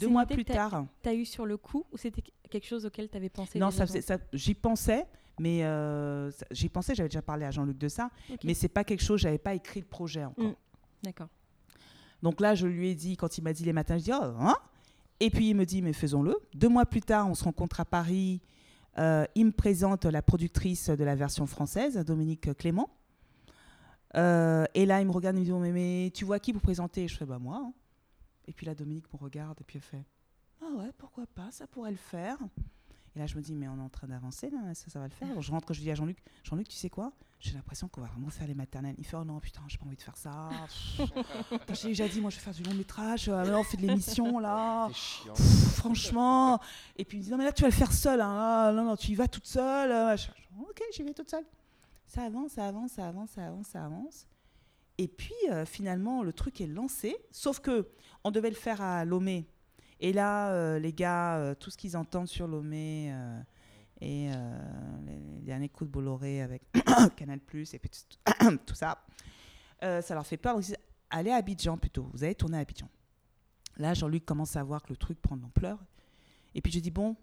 Deux mois plus tard. T'as eu sur le coup ou c'était quelque chose auquel t'avais pensé Non, ça, j'y pensais, mais euh, j'y pensais, j'avais déjà parlé à Jean-Luc de ça, Ok. mais c'est pas quelque chose, j'avais pas écrit le projet encore. Mm. D'accord. Donc là, je lui ai dit, quand il m'a dit les matins, je dis, oh, hein? Et puis il me dit, mais faisons-le. Deux mois plus tard, on se rencontre à Paris. Euh, il me présente la productrice de la version française, Dominique Clément. Euh, et là, il me regarde et me dit, oh, mais, mais tu vois qui vous présenter Je fais, bah moi. hein. Et puis là, Dominique me regarde et puis elle fait, ah ouais, pourquoi pas, ça pourrait le faire. Et là, je me dis, mais on est en train d'avancer, là, ça, ça va le faire. Alors, je rentre, je dis à Jean-Luc, Jean-Luc, tu sais quoi? J'ai l'impression qu'on va vraiment faire les maternelles. Il fait, oh non, putain, j'ai pas envie de faire ça. J'ai déjà dit, moi, je vais faire du long métrage. Euh, là, on fait de l'émission, là. C'est chiant. Pff, franchement. Et puis il me dit, non, mais là, tu vas le faire seule. Hein. Ah, non, non, tu y vas toute seule. euh. Je ok, j'y vais toute seule. Ça avance, ça avance, ça avance, ça avance, ça avance. Et puis, euh, finalement, le truc est lancé. Sauf que on devait le faire à Lomé. Et là, euh, les gars, euh, tout ce qu'ils entendent sur Lomé euh, et les, derniers coups de Bolloré avec Canal+, et puis tout, ça, ça leur fait peur. Donc, ils disent, allez à Abidjan plutôt. Vous allez tourner à Abidjan. Là, Jean-Luc commence à voir que le truc prend de l'ampleur. Et puis je dis, bon,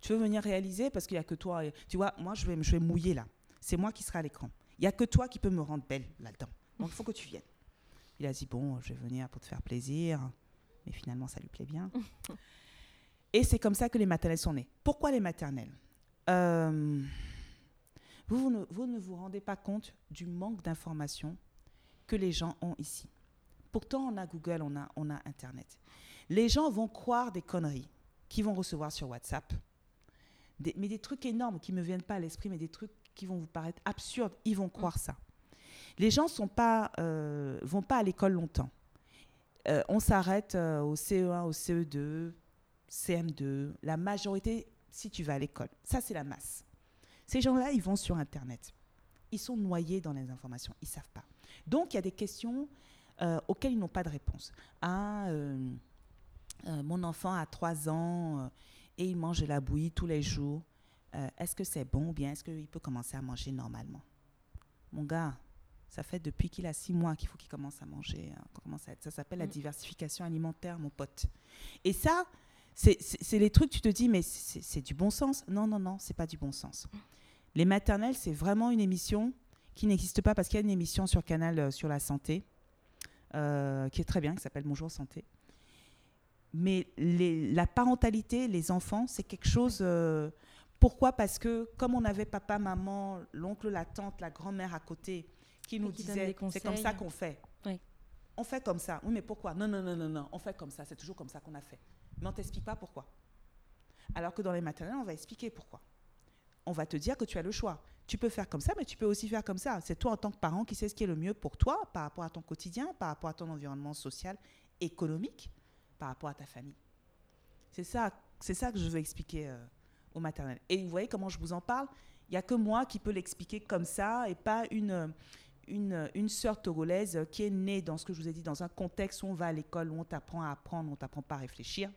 tu veux venir réaliser? Parce qu'il n'y a que toi. Tu vois, moi, je vais, je vais mouiller là. C'est moi qui serai à l'écran. Il n'y a que toi qui peux me rendre belle là-dedans. Donc, il faut que tu viennes. Il a dit, bon, je vais venir pour te faire plaisir. Mais finalement, ça lui plaît bien. Et c'est comme ça que les maternelles sont nées. Pourquoi les maternelles Euh, vous, vous ne, vous ne vous rendez pas compte du manque d'informations que les gens ont ici. Pourtant, on a Google, on a, on a Internet. Les gens vont croire des conneries qu'ils vont recevoir sur WhatsApp, Des- mais des trucs énormes qui ne me viennent pas à l'esprit, mais des trucs qui vont vous paraître absurdes, ils vont croire ça. Les gens pas, euh, vont pas à l'école longtemps. Euh, on s'arrête euh, au CE1, au CE2, CM2. La majorité, si tu vas à l'école, ça c'est la masse. Ces gens-là, ils vont sur Internet. Ils sont noyés dans les informations, ils savent pas. Donc il y a des questions auxquelles ils n'ont pas de réponse. Ah, mon enfant a 3 ans et il mange de la bouillie tous les jours. Est-ce que c'est bon ou bien est-ce qu'il peut commencer à manger normalement? Mon gars, ça fait depuis qu'il a 6 mois qu'il faut qu'il commence à manger. hein, qu'on commence à être- ça s'appelle la Mm. diversification alimentaire, mon pote. Et ça, c'est- les trucs, tu te dis, mais c'est c'est du bon sens. Non, non, non, c'est pas du bon sens. Les maternelles, c'est vraiment une émission qui n'existe pas parce qu'il y a une émission sur Canal euh, sur la santé euh, qui est très bien, qui s'appelle Bonjour Santé. Mais les- la parentalité, les enfants, c'est quelque chose. euh, pourquoi? Parce que comme on avait papa, maman, l'oncle, la tante, la grand-mère à côté qui nous qui des c'est comme ça qu'on fait. Oui. On fait comme ça. Oui, mais pourquoi? Non, non, non, non, non. On fait comme ça. C'est toujours comme ça qu'on a fait. Mais on t'explique pas pourquoi. Alors que dans les maternelles, on va expliquer pourquoi. On va te dire que tu as le choix. Tu peux faire comme ça, mais tu peux aussi faire comme ça. C'est toi en tant que parent qui sais ce qui est le mieux pour toi par rapport à ton quotidien, par rapport à ton environnement social, économique, par rapport à ta famille. C'est ça, c'est ça que je veux expliquer euh, aux maternelles. Et vous voyez comment je vous en parle? Il n'y a que moi qui peux l'expliquer comme ça et pas une, une, une sœur togolaise qui est née dans ce que je vous ai dit, dans un contexte où on va à l'école, où on t'apprend à apprendre, où on t'apprend pas à réfléchir.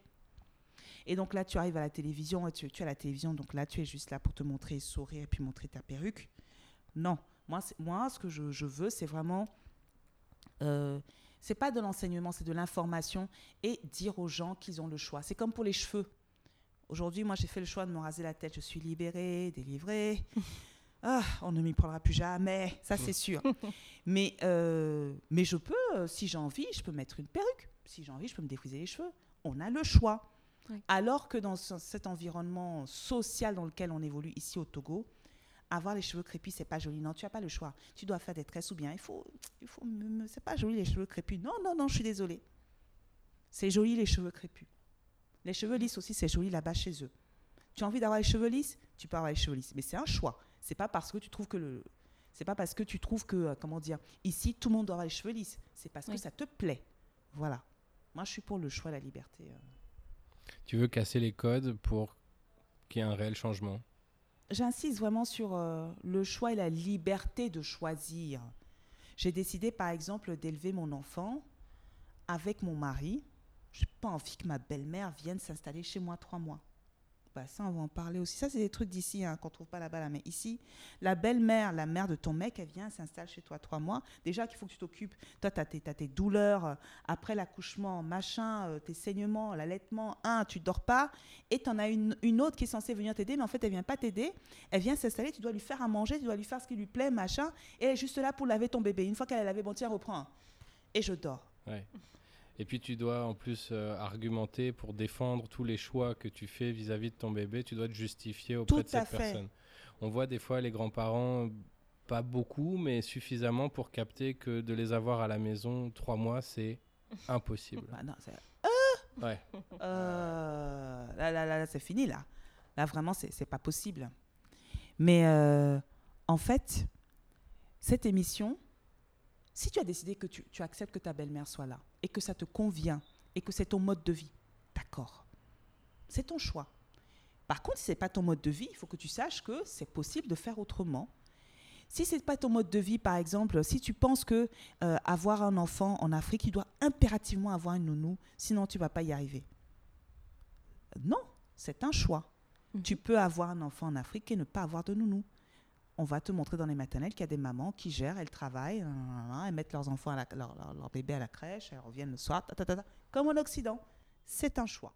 Et donc là, tu arrives à la télévision, tu, tu es à la télévision, donc là, tu es juste là pour te montrer, sourire et puis montrer ta perruque. Non, moi, moi ce que je, je veux, c'est vraiment. Euh, c'est pas de l'enseignement, c'est de l'information et dire aux gens qu'ils ont le choix. C'est comme pour les cheveux. Aujourd'hui, moi, j'ai fait le choix de me raser la tête. Je suis libérée, délivrée. Ah, on ne m'y prendra plus jamais, ça c'est sûr. mais, euh, mais je peux, euh, si j'ai envie, je peux mettre une perruque. Si j'ai envie, je peux me défriser les cheveux. On a le choix. Alors que dans ce- cet environnement social dans lequel on évolue ici au Togo, avoir les cheveux crépus, c'est pas joli. Non, tu n'as pas le choix. Tu dois faire des tresses ou bien il faut, il faut, c'est pas joli les cheveux crépus. Non, non, non, je suis désolée. C'est joli les cheveux crépus. Les cheveux lisses aussi, c'est joli là-bas chez eux. Tu as envie d'avoir les cheveux lisses, tu peux avoir les cheveux lisses, mais c'est un choix. C'est pas parce que tu trouves que le, c'est pas parce que tu trouves que, euh, comment dire, ici tout le monde doit avoir les cheveux lisses. C'est parce que ça te plaît. Voilà. Moi, je suis pour le choix, la liberté. euh. Tu veux casser les codes pour qu'il y ait un réel changement? J'insiste vraiment sur euh, le choix et la liberté de choisir. J'ai décidé, par exemple, d'élever mon enfant avec mon mari. Je n'ai pas envie que ma belle-mère vienne s'installer chez moi trois mois. Ça, on va en parler aussi. Ça, c'est des trucs d'ici hein, qu'on ne trouve pas là-bas. Là. Mais ici, la belle-mère, la mère de ton mec, elle vient, s'installe chez toi trois mois. Déjà qu'il faut que tu t'occupes. Toi, tu as, tes douleurs euh, après l'accouchement, machin, euh, tes saignements, l'allaitement. Un, tu dors pas. Et tu en as une, une autre qui est censée venir t'aider, mais en fait, elle vient pas t'aider. Elle vient s'installer, tu dois lui faire à manger, tu dois lui faire ce qui lui plaît, machin. Et elle est juste là pour laver ton bébé. Une fois qu'elle a lavé, bon, tiens, reprends. Et je dors. Et puis tu dois en plus euh, argumenter pour défendre tous les choix que tu fais vis-à-vis de ton bébé. Tu dois te justifier auprès Tout de cette fait. personne. On voit des fois les grands-parents, pas beaucoup, mais suffisamment pour capter que de les avoir à la maison trois mois, c'est impossible. Bah, non, c'est- Ouais. Euh, là, là, là, là, c'est fini, là. Là, vraiment, c'est c'est pas possible. Mais euh, en fait, cette émission, si tu as décidé que tu, tu acceptes que ta belle-mère soit là et que ça te convient et que c'est ton mode de vie, d'accord. C'est ton choix. Par contre, si ce n'est pas ton mode de vie, il faut que tu saches que c'est possible de faire autrement. Si ce n'est pas ton mode de vie, par exemple, si tu penses que euh, avoir un enfant en Afrique, il doit impérativement avoir une nounou, sinon tu vas pas y arriver. Non, c'est un choix. Mhm. Tu peux avoir un enfant en Afrique et ne pas avoir de nounou. On va te montrer dans les maternelles qu'il y a des mamans qui gèrent, elles travaillent, elles mettent leurs enfants, à la- leur, leur- leur bébé à la crèche, elles reviennent le soir, ta, ta, ta, comme en Occident. C'est un choix.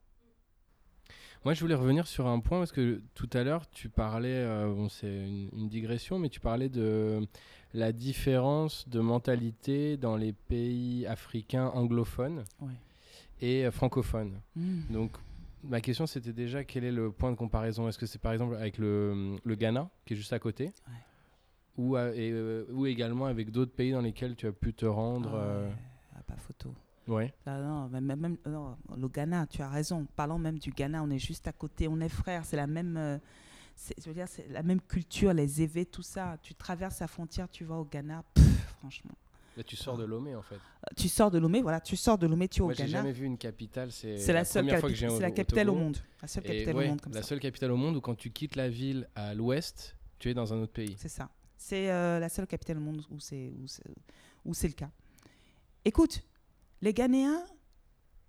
Moi, je voulais revenir sur un point parce que tout à l'heure, tu parlais, euh, bon, c'est une, une digression, mais tu parlais de la différence de mentalité dans les pays africains anglophones Ouais. et euh, francophones. Mm. Donc, ma question, c'était déjà quel est le point de comparaison? Est-ce que c'est par exemple avec le, le Ghana, qui est juste à côté? Ouais. ou, à- et, euh, ou également avec d'autres pays dans lesquels tu as pu te rendre Ah euh, ah, pas photo. ouais. Ah non, même, non, le Ghana, tu as raison. Parlons même du Ghana, on est juste à côté, on est frères, c'est la même, euh, je veux dire, c'est la même culture, les éveils, tout ça. Tu traverses la frontière, tu vas au Ghana, pff, franchement. Là, tu sors de Lomé en fait. Euh, Tu sors de Lomé, voilà, tu sors de Lomé, tu es au Moi, j'ai Ghana. jamais vu une capitale. C'est la, seule, première fois capi- que j'ai c'est la au capitale au monde. La seule capitale ouais, au monde comme la ça. seule capitale au monde où quand tu quittes la ville à l'ouest, tu es dans un autre pays. C'est ça. C'est euh, la seule capitale au monde où c'est où c'est le cas. Écoute, les Ghanéens,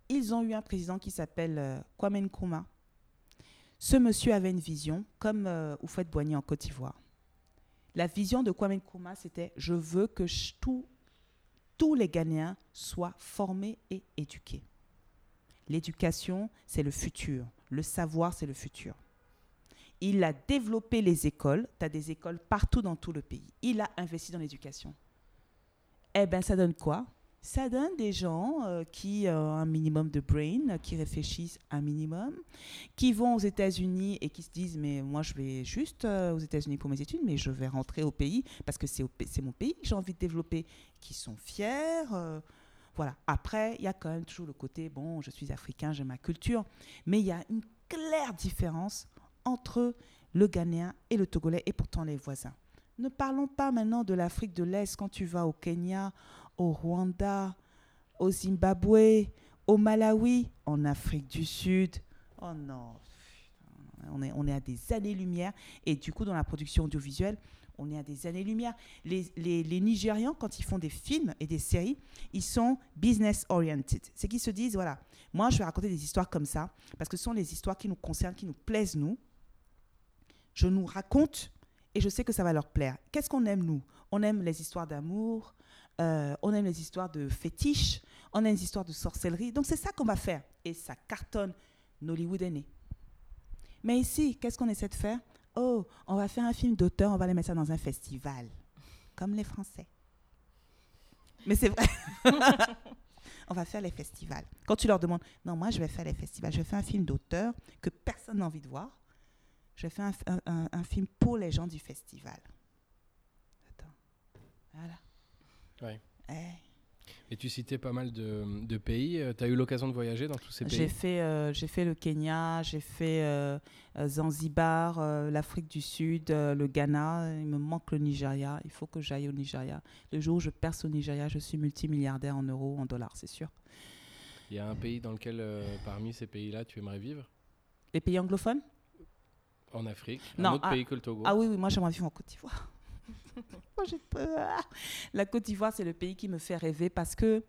ils ont eu un président qui s'appelle euh, Kwame Nkrumah. Ce monsieur avait une vision, comme euh, Oufouette Boigny en Côte d'Ivoire. La vision de Kwame Nkrumah, c'était je veux que tout- tous les Ghanéens soient formés et éduqués. L'éducation, c'est le futur. Le savoir, c'est le futur. Il a développé les écoles. Tu as des écoles partout dans tout le pays. Il a investi dans l'éducation. Eh bien, ça donne quoi? Ça donne des gens euh, qui ont un minimum de brain, euh, qui réfléchissent un minimum, qui vont aux États-Unis et qui se disent Mais moi, je vais juste euh, aux États-Unis pour mes études, mais je vais rentrer au pays parce que c'est mon pays que j'ai envie de développer, qui sont fiers. euh, voilà. Après, il y a quand même toujours le côté Bon, je suis africain, j'ai ma culture. Mais il y a une claire différence entre le Ghanéen et le Togolais et pourtant les voisins. Ne parlons pas maintenant de l'Afrique de l'Est quand tu vas au Kenya, au Rwanda, au Zimbabwe, au Malawi, en Afrique du Sud. Oh non, on est, on est à des années-lumière. Et du coup, dans la production audiovisuelle, On est à des années-lumière. Les, les, les Nigérians, quand ils font des films et des séries, ils sont business oriented. C'est qu'ils se disent, voilà, moi je vais raconter des histoires comme ça, parce que ce sont les histoires qui nous concernent, qui nous plaisent, nous. Je nous raconte et je sais que ça va leur plaire. Qu'est-ce qu'on aime, nous? On aime les histoires d'amour, euh, on aime les histoires de fétiches, on aime les histoires de sorcellerie. Donc c'est ça qu'on va faire. Et ça cartonne. Nollywood est né. Mais ici, qu'est-ce qu'on essaie de faire? Oh, on va faire un film d'auteur, on va les mettre ça dans un festival. Comme les Français. Mais c'est vrai. on va faire les festivals. Quand tu leur demandes, non, moi je vais faire les festivals, je vais faire un film d'auteur que personne n'a envie de voir. Je vais faire un, un- un- un film pour les gens du festival. Attends. Voilà. Ouais. Et tu citais pas mal de, de pays. Tu as eu l'occasion de voyager dans tous ces J'ai pays? fait, euh, j'ai fait le Kenya, j'ai fait euh, euh, Zanzibar, euh, l'Afrique du Sud, euh, le Ghana. Il me manque le Nigeria. Il faut que j'aille au Nigeria. Le jour où je perce au Nigeria, je suis multimilliardaire en euros, en dollars, c'est sûr. Il y a un pays dans lequel, euh, parmi ces pays-là, tu aimerais vivre? Les pays anglophones? En Afrique? Non, Un autre ah- pays que le Togo? Ah oui, oui, moi j'aimerais vivre en Côte d'Ivoire. Moi j'ai peur. La Côte d'Ivoire, c'est le pays qui me fait rêver parce que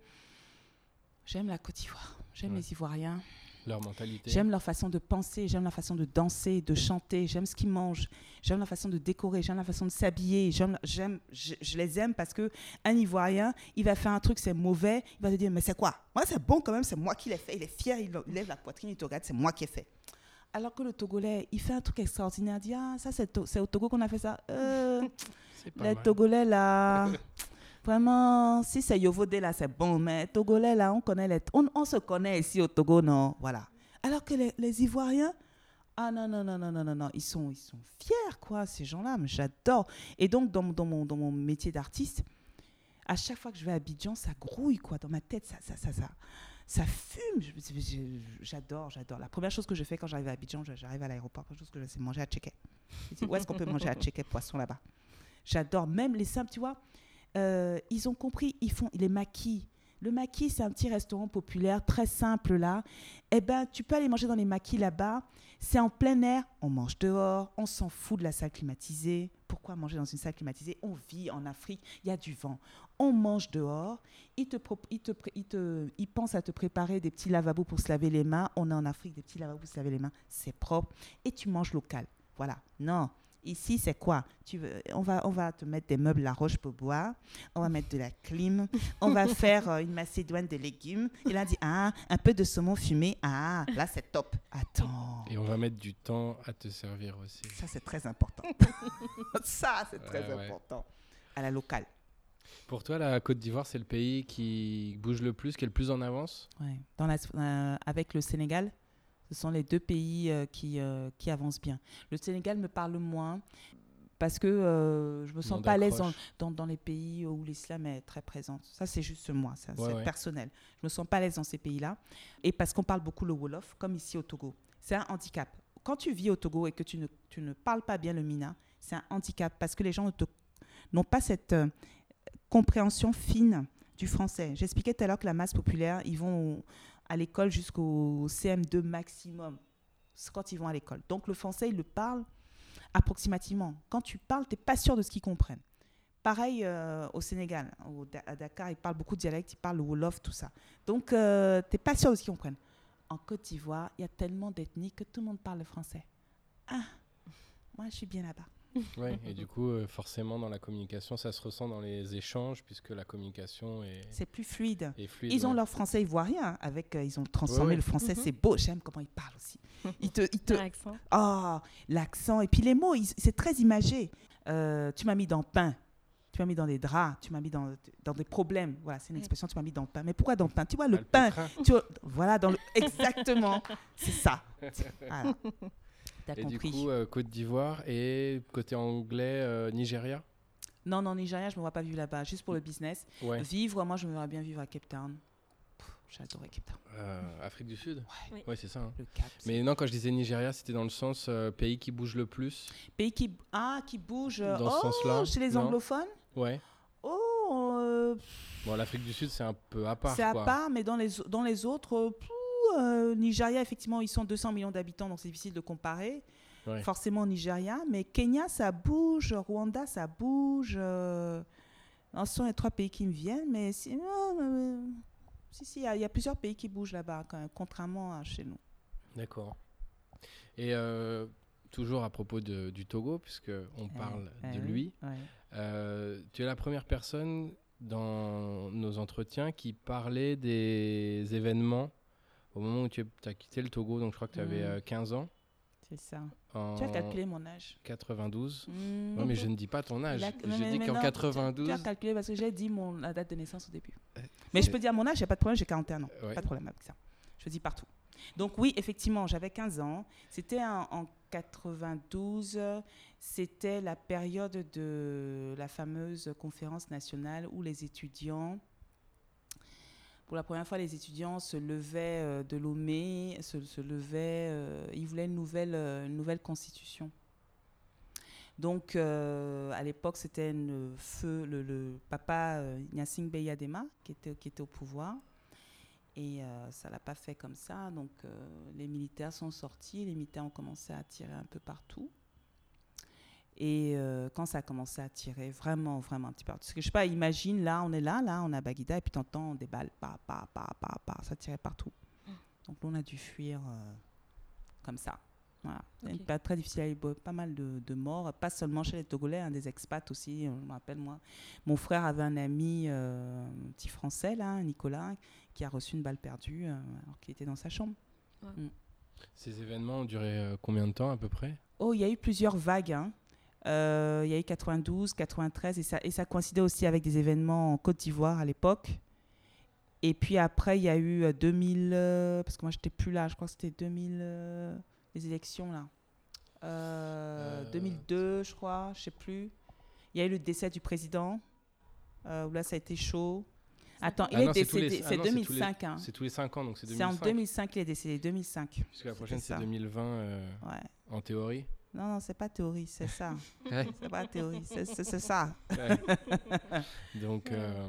j'aime la Côte d'Ivoire. J'aime Ouais. les Ivoiriens. Leur mentalité J'aime leur façon de penser, j'aime leur façon de danser, de chanter, j'aime ce qu'ils mangent, j'aime leur façon de décorer, j'aime la façon de s'habiller, j'aime, j'aime, je, je les aime parce que un Ivoirien, il va faire un truc, c'est mauvais, il va te dire mais c'est quoi? Moi c'est bon quand même, c'est moi qui l'ai fait, il est fier, il, lève la poitrine, il te regarde, c'est moi qui ai fait. Alors que le Togolais, il fait un truc extraordinaire, il dit ah ça c'est, to- c'est au Togo qu'on a fait ça. Euh, les mal. Togolais là, vraiment, si c'est Yovodé là, c'est bon, mais Togolais là, on connaît les, on, on se connaît ici au Togo, non, voilà. Alors que les, les Ivoiriens, ah non, non, non, non, non, non, non, ils sont, ils sont fiers, quoi, ces gens-là, mais j'adore. Et donc, dans, mon- dans, mon, dans mon métier d'artiste, à chaque fois que je vais à Abidjan, ça grouille, quoi, dans ma tête, ça, ça, ça, ça, ça fume. J'adore, j'adore. La première chose que je fais quand j'arrive à Abidjan, j'arrive à l'aéroport, la première chose que je fais, c'est manger à Tchéké. Je dis, Où est-ce qu'on peut manger à Tchéké poisson là-bas? J'adore. Même les simples, tu vois, euh, ils ont compris, ils font les maquis. Le maquis, c'est un petit restaurant populaire, très simple là. Eh ben, tu peux aller manger dans les maquis là-bas. C'est en plein air, on mange dehors, on s'en fout de la salle climatisée. Pourquoi manger dans une salle climatisée? On vit en Afrique, il y a du vent. On mange dehors. Ils, te, ils pensent à te préparer des petits lavabos pour se laver les mains. On est en Afrique, des petits lavabos pour se laver les mains. C'est propre. Et tu manges local. Voilà. Non. Ici, c'est quoi? Tu veux, on, va, on va te mettre des meubles La Roche pour boire. On va mettre de la clim. On va faire euh, une macédoine de légumes. Et là, on dit Ah, un peu de saumon fumé. Ah, là, c'est top. Attends. Et on va mettre du temps à te servir aussi. Ça, c'est très important. Ça, c'est très ouais. important. À la locale. Pour toi, la Côte d'Ivoire, c'est le pays qui bouge le plus, qui est le plus en avance? Ouais. Dans la, euh, avec le Sénégal, ce sont les deux pays euh, qui, euh, qui avancent bien. Le Sénégal me parle moins parce que euh, je me sens pas à l'aise dans, dans, dans les pays où l'islam est très présent. Ça, c'est juste moi, ça, Ouais, c'est ouais. personnel. Je me sens pas à l'aise dans ces pays-là. Et parce qu'on parle beaucoup le Wolof, comme ici au Togo. C'est un handicap. Quand tu vis au Togo et que tu ne, tu ne parles pas bien le Mina, c'est un handicap parce que les gens n'ont pas cette euh, compréhension fine du français. J'expliquais tout à l'heure que la masse populaire, ils vont au- à l'école jusqu'au CM2 maximum. C'est quand ils vont à l'école. Donc le français, ils le parlent approximativement. Quand tu parles, tu n'es pas sûr de ce qu'ils comprennent. Pareil euh, au Sénégal, à Dakar, ils parlent beaucoup de dialectes, ils parlent le Wolof, tout ça. Donc, tu n'es pas sûr de ce qu'ils comprennent. En Côte d'Ivoire, il y a tellement d'ethnies que tout le monde parle le français. Ah, moi, je suis bien là-bas. Ouais, et du coup, euh, forcément, dans la communication, ça se ressent dans les échanges, puisque la communication est, C'est plus fluide. est fluide. Ils ont leur français ivoirien, hein, avec, euh, ils ont transformé Ouais, ouais. le français, Mhm. c'est beau, j'aime comment ils parlent aussi. Ils te, ils te, L'accent. Ah, l'accent. Et puis les mots, c'est très imagé. Euh, tu m'as mis dans le pain. Tu m'as mis dans les draps. Tu m'as mis dans, dans des problèmes. Voilà, c'est une expression. Tu m'as mis dans le pain. Mais pourquoi dans le pain? Tu vois, Ah, le pain. Tu vois, voilà, dans le. Exactement. c'est ça. Voilà. T'as Et compris. du coup, euh, Côte d'Ivoire et côté anglais, euh, Nigeria? Non, non, Nigeria, je ne me vois pas vivre là-bas, juste pour le business. Ouais. Vivre, moi, je me verrais bien vivre à Cape Town. J'adorais Cape Town. Euh, Afrique du Sud? Oui. Ouais, c'est ça. hein. Le Cap. c'est- Mais non, quand je disais Nigeria, c'était dans le sens euh, pays qui bouge le plus? Pays qui, ah, qui bouge. Dans ce oh, sens-là, Chez les non? anglophones? Ouais. Oh, euh, Bon, l'Afrique du Sud, c'est un peu à part. C'est à part, mais dans les, dans les autres, euh, euh, Nigeria, effectivement, ils sont 200 millions d'habitants, donc c'est difficile de comparer. Ouais. forcément Nigeria, mais Kenya, ça bouge, Rwanda, ça bouge. Euh, non, ce sont les trois pays qui me viennent, mais si, non, euh, si, si, il y a- il y, a plusieurs pays qui bougent là-bas, contrairement à chez nous. D'accord. Et euh, toujours à propos de- du Togo, puisque on parle Eh de oui, lui, ouais. euh, tu es la première personne dans nos entretiens qui parlait des événements au moment où tu as quitté le Togo, donc je crois que tu avais Mm. euh, 15 ans, C'est ça. en Tu as calculé mon âge. 92. Hmm. Non, mais je ne dis pas ton âge. Il a- mais- J'ai mais- dit mais qu'en non, tu- 92. Tu as calculé parce que j'ai dit mon, la date de naissance au début. Euh, Mais je peux dire mon âge, il n'y a pas de problème, j'ai 41 ans. Ouais. Pas de problème avec ça. Je dis partout. Donc oui, effectivement, j'avais 15 ans. C'était en, en 92. C'était la période de la fameuse conférence nationale où les étudiants, pour la première fois, les étudiants se levaient euh, de Lomé, se, levaient, euh, ils voulaient une nouvelle, euh, une nouvelle constitution. Donc, à l'époque, c'était une feu, le, le papa euh, Nyasing Beyadema qui était, qui était au pouvoir. Et ça l'a pas fait comme ça. Donc, les militaires sont sortis, les militaires ont commencé à tirer un peu partout. Et euh, quand ça a commencé à tirer, vraiment, vraiment un petit peu partout. Parce que je sais pas, imagine, là, on est là, là, on a Bagida, et puis t'entends des balles, pa, pa, pa, pa, pa, ça tirait partout. Donc, là, on a dû fuir euh, comme ça. Voilà. C'était Ok. Une période très difficile, il y a eu pas mal de, de morts, pas seulement chez les Togolais, hein, des expats aussi. Je me rappelle, moi, mon frère avait un ami, euh, un petit français, là, Nicolas, qui a reçu une balle perdue euh, alors qu'il était dans sa chambre. Ces événements ont duré euh, combien de temps à peu près? Oh, il y a eu plusieurs vagues. hein. Euh, il y a eu 92, 93, et ça, et ça coïncidait aussi avec des événements en Côte d'Ivoire à l'époque. Et puis après, il y a eu euh, 2000, euh, parce que moi, j'étais plus là, je crois que c'était 2000, euh, les élections là. Euh, Euh, 2002, je crois, je sais plus. Il y a eu le décès du président, euh, où là, ça a été chaud. Attends, il Ah est c'est les- décédé, ah c'est non, c'est tous les- 2005. hein. C'est tous les 5 ans, donc c'est C'est en 2005. 2005 qu'il est décédé, 2005. Puisque la prochaine, c'est ça. 2020 euh, Ouais. en théorie. Non, non, c'est pas théorie, c'est ça. Ouais. c'est pas théorie, c'est ça. Ouais. Donc, euh,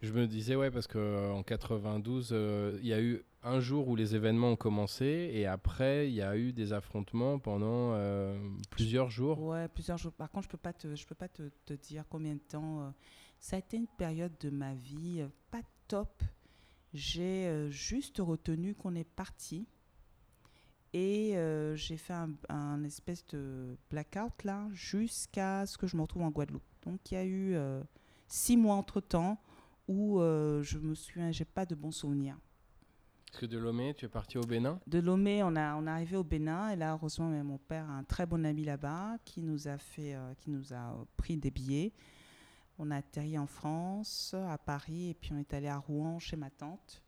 je me disais, ouais, parce qu'en 92, euh, il y a eu un jour où les événements ont commencé et après, il y a eu des affrontements pendant euh, plusieurs jours. Ouais, plusieurs jours. Par contre, je peux pas te, je peux pas te, te dire combien de temps. euh, ça a été une période de ma vie euh, pas top. J'ai euh, juste retenu qu'on est parti et euh, j'ai fait un, un espèce de blackout là jusqu'à ce que je me retrouve en Guadeloupe. Donc il y a eu euh, six mois entre temps où euh, je me souviens, j'ai pas de bons souvenirs. Parce que de Lomé, tu es parti au Bénin? De Lomé, on, a, on est arrivé au Bénin et là, heureusement, mon père a un très bon ami là-bas qui nous a fait, euh, qui nous a pris des billets. On a atterri en France, à Paris, et puis on est allé à Rouen chez ma tante.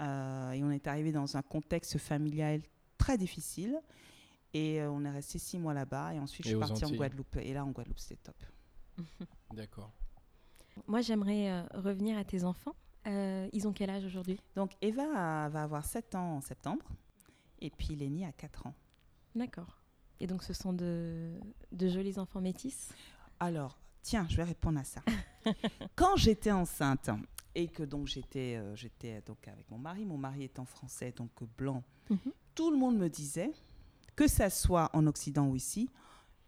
Euh, et on est arrivé dans un contexte familial très difficile. Et euh, on est resté six mois là-bas. Et ensuite, Et je suis partie en. Guadeloupe. Et là, en Guadeloupe, c'était top. D'accord. Moi, j'aimerais euh, revenir à tes enfants. Euh, ils ont quel âge aujourd'hui? Donc, Eva a- va avoir 7 ans en septembre. Et puis, Lénie a 4 ans. D'accord. Et donc, ce sont de, de jolis enfants métis? Alors, tiens, je vais répondre à ça. Quand j'étais enceinte et que donc j'étais euh, j'étais donc avec mon mari, mon mari étant français donc blanc, Mhm. tout le monde me disait que ça soit en Occident ou ici,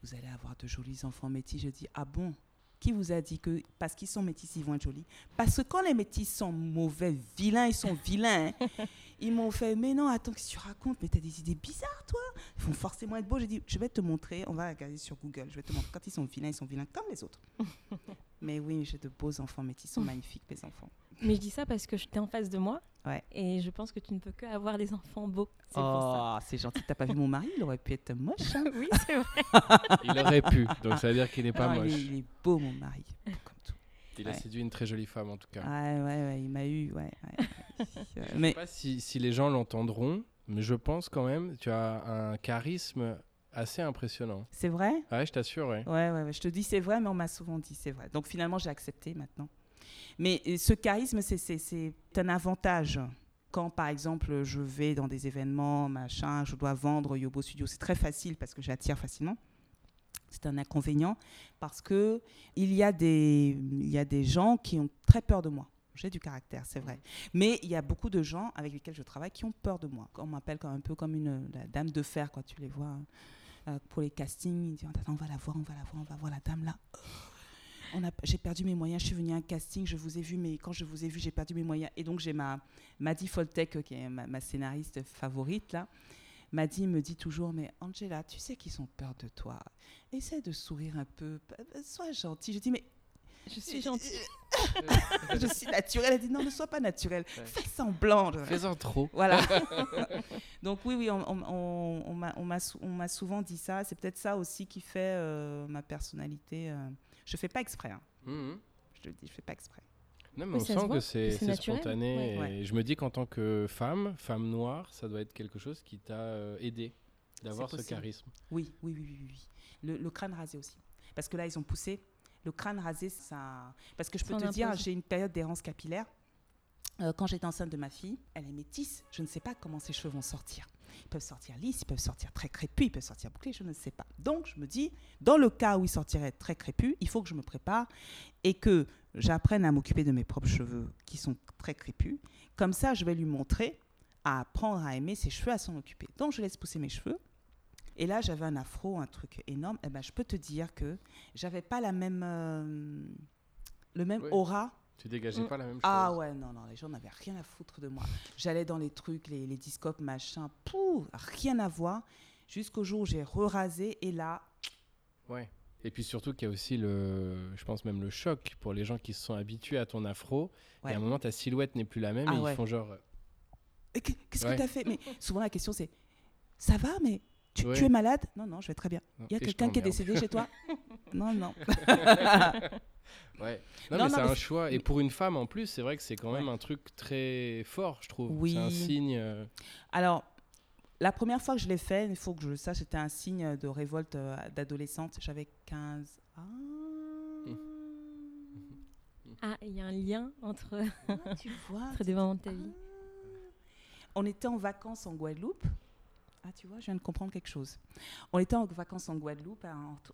vous allez avoir de jolis enfants métis. Je dis ah bon? Qui vous a dit que parce qu'ils sont métis, ils vont être jolis Parce que quand les métis sont mauvais, vilains, ils sont vilains. hein. Ils m'ont fait, mais non, attends, qu'est-ce que tu racontes? Mais t'as des idées bizarres, toi Ils vont forcément être beaux. J'ai dit, je vais te montrer, on va regarder sur Google, je vais te montrer. Quand ils sont vilains, ils sont vilains comme les autres. mais oui, j'ai de beaux enfants métis, ils sont magnifiques, les enfants. Mais je dis ça parce que j'étais en face de moi. Ouais. Et je pense que tu ne peux que avoir des enfants beaux. Oh, c'est gentil, t'as pas vu mon mari Il aurait pu être moche. hein. oui, c'est vrai. Il aurait pu, donc ça veut dire qu'il n'est pas Non, moche. il, est, il est beau, mon mari. Comme tout. Il a séduit une très jolie femme en tout cas. Ouais, ouais, ouais, il m'a eu, ouais. Je mais sais pas si, si les gens l'entendront, mais je pense quand même, tu as un charisme assez impressionnant. c'est vrai? Ouais, je t'assure, ouais. Ouais, ouais, ouais, je te dis c'est vrai, mais on m'a souvent dit c'est vrai. Donc finalement, j'ai accepté maintenant. Mais ce charisme, c'est- un avantage. Quand, par exemple, je vais dans des événements, machin, je dois vendre Yobo Studio, c'est très facile parce que j'attire facilement. C'est un inconvénient parce que il y, a des, il y a des gens qui ont très peur de moi. J'ai du caractère, c'est vrai. Mais il y a beaucoup de gens avec lesquels je travaille qui ont peur de moi. On m'appelle un peu comme une la dame de fer, quoi. Tu les vois. hein. Euh, pour les castings. Il dit Attends, on va la voir, on va la voir, on va voir la dame là. A, j'ai perdu mes moyens. Je suis venue à un casting, je vous ai vu, mais quand je vous ai vu, j'ai perdu mes moyens. Et donc j'ai ma Maddy Foltec, euh, qui est ma, ma scénariste favorite là. Maddy me dit toujours, mais Angela, tu sais qu'ils ont peur de toi. Essaie de sourire un peu, sois gentille. Je dis, mais Je suis gentille. je suis naturelle. Elle dit non, ne sois pas naturelle. Ouais. Fais semblant. Fais-en trop. Voilà. Donc oui, oui, on, on- on- on m'a- souvent dit ça. C'est peut-être ça aussi qui fait euh, ma personnalité. euh. Je fais pas exprès. hein. Mhm. Je te le dis, je fais pas exprès. Non, mais Oui, on sent voit, que c'est spontané. Ouais. Ouais. Et je me dis qu'en tant que femme, femme noire, ça doit être quelque chose qui t'a euh, aidé d'avoir ce charisme. Oui, oui, oui, oui, oui, oui. Le, le crâne rasé aussi. Parce que là, ils ont poussé. Le crâne rasé, ça. Parce que je peux te dire, j'ai une période d'errance capillaire. Euh, quand j'étais enceinte de ma fille, elle est métisse. Je ne sais pas comment ses cheveux vont sortir. Ils peuvent sortir lisses, ils peuvent sortir très crépus, ils peuvent sortir bouclés, je ne sais pas. Donc, je me dis, dans le cas où ils sortiraient très crépus, il faut que je me prépare et que j'apprenne à m'occuper de mes propres cheveux qui sont très crépus. Comme ça, je vais lui montrer à apprendre à aimer ses cheveux, à s'en occuper. Donc, je laisse pousser mes cheveux. Et là, j'avais un afro, un truc énorme. Eh ben, je peux te dire que j'avais pas la même, euh, le même aura. Tu dégageais Mm. pas la même chose. Ah ouais, non, non, les gens n'avaient rien à foutre de moi. J'allais dans les trucs, les, les discopes, machin, pou, rien à voir. Jusqu'au jour où j'ai re-rasé et là, Ouais. Et puis surtout qu'il y a aussi le, je pense même le choc pour les gens qui se sont habitués à ton afro. Ouais. Et à un moment, ta silhouette n'est plus la même Ah et ouais. ils font genre. euh, Et qu'est- Qu'est-ce Ouais. que tu as fait? Mais souvent, la question, c'est Ça va, mais tu, Ouais. tu es malade Non, non, je vais très bien. Il y a quelqu'un qui est décédé chez toi Non, non. Ouais. Non, Non, mais non, c'est mais un c'est- choix. Et pour une femme en plus, c'est vrai que c'est quand même Ouais. un truc très fort, je trouve. Oui. C'est un signe. euh, Alors, la première fois que je l'ai fait, il faut que je le sache, c'était un signe de révolte euh, d'adolescente. J'avais 15 Ah. Ah, il y a un lien entre, Ah, tu vois. entre des moments de ta vie. On était en vacances en Guadeloupe. Ah, tu vois, je viens de comprendre quelque chose. On était en vacances en Guadeloupe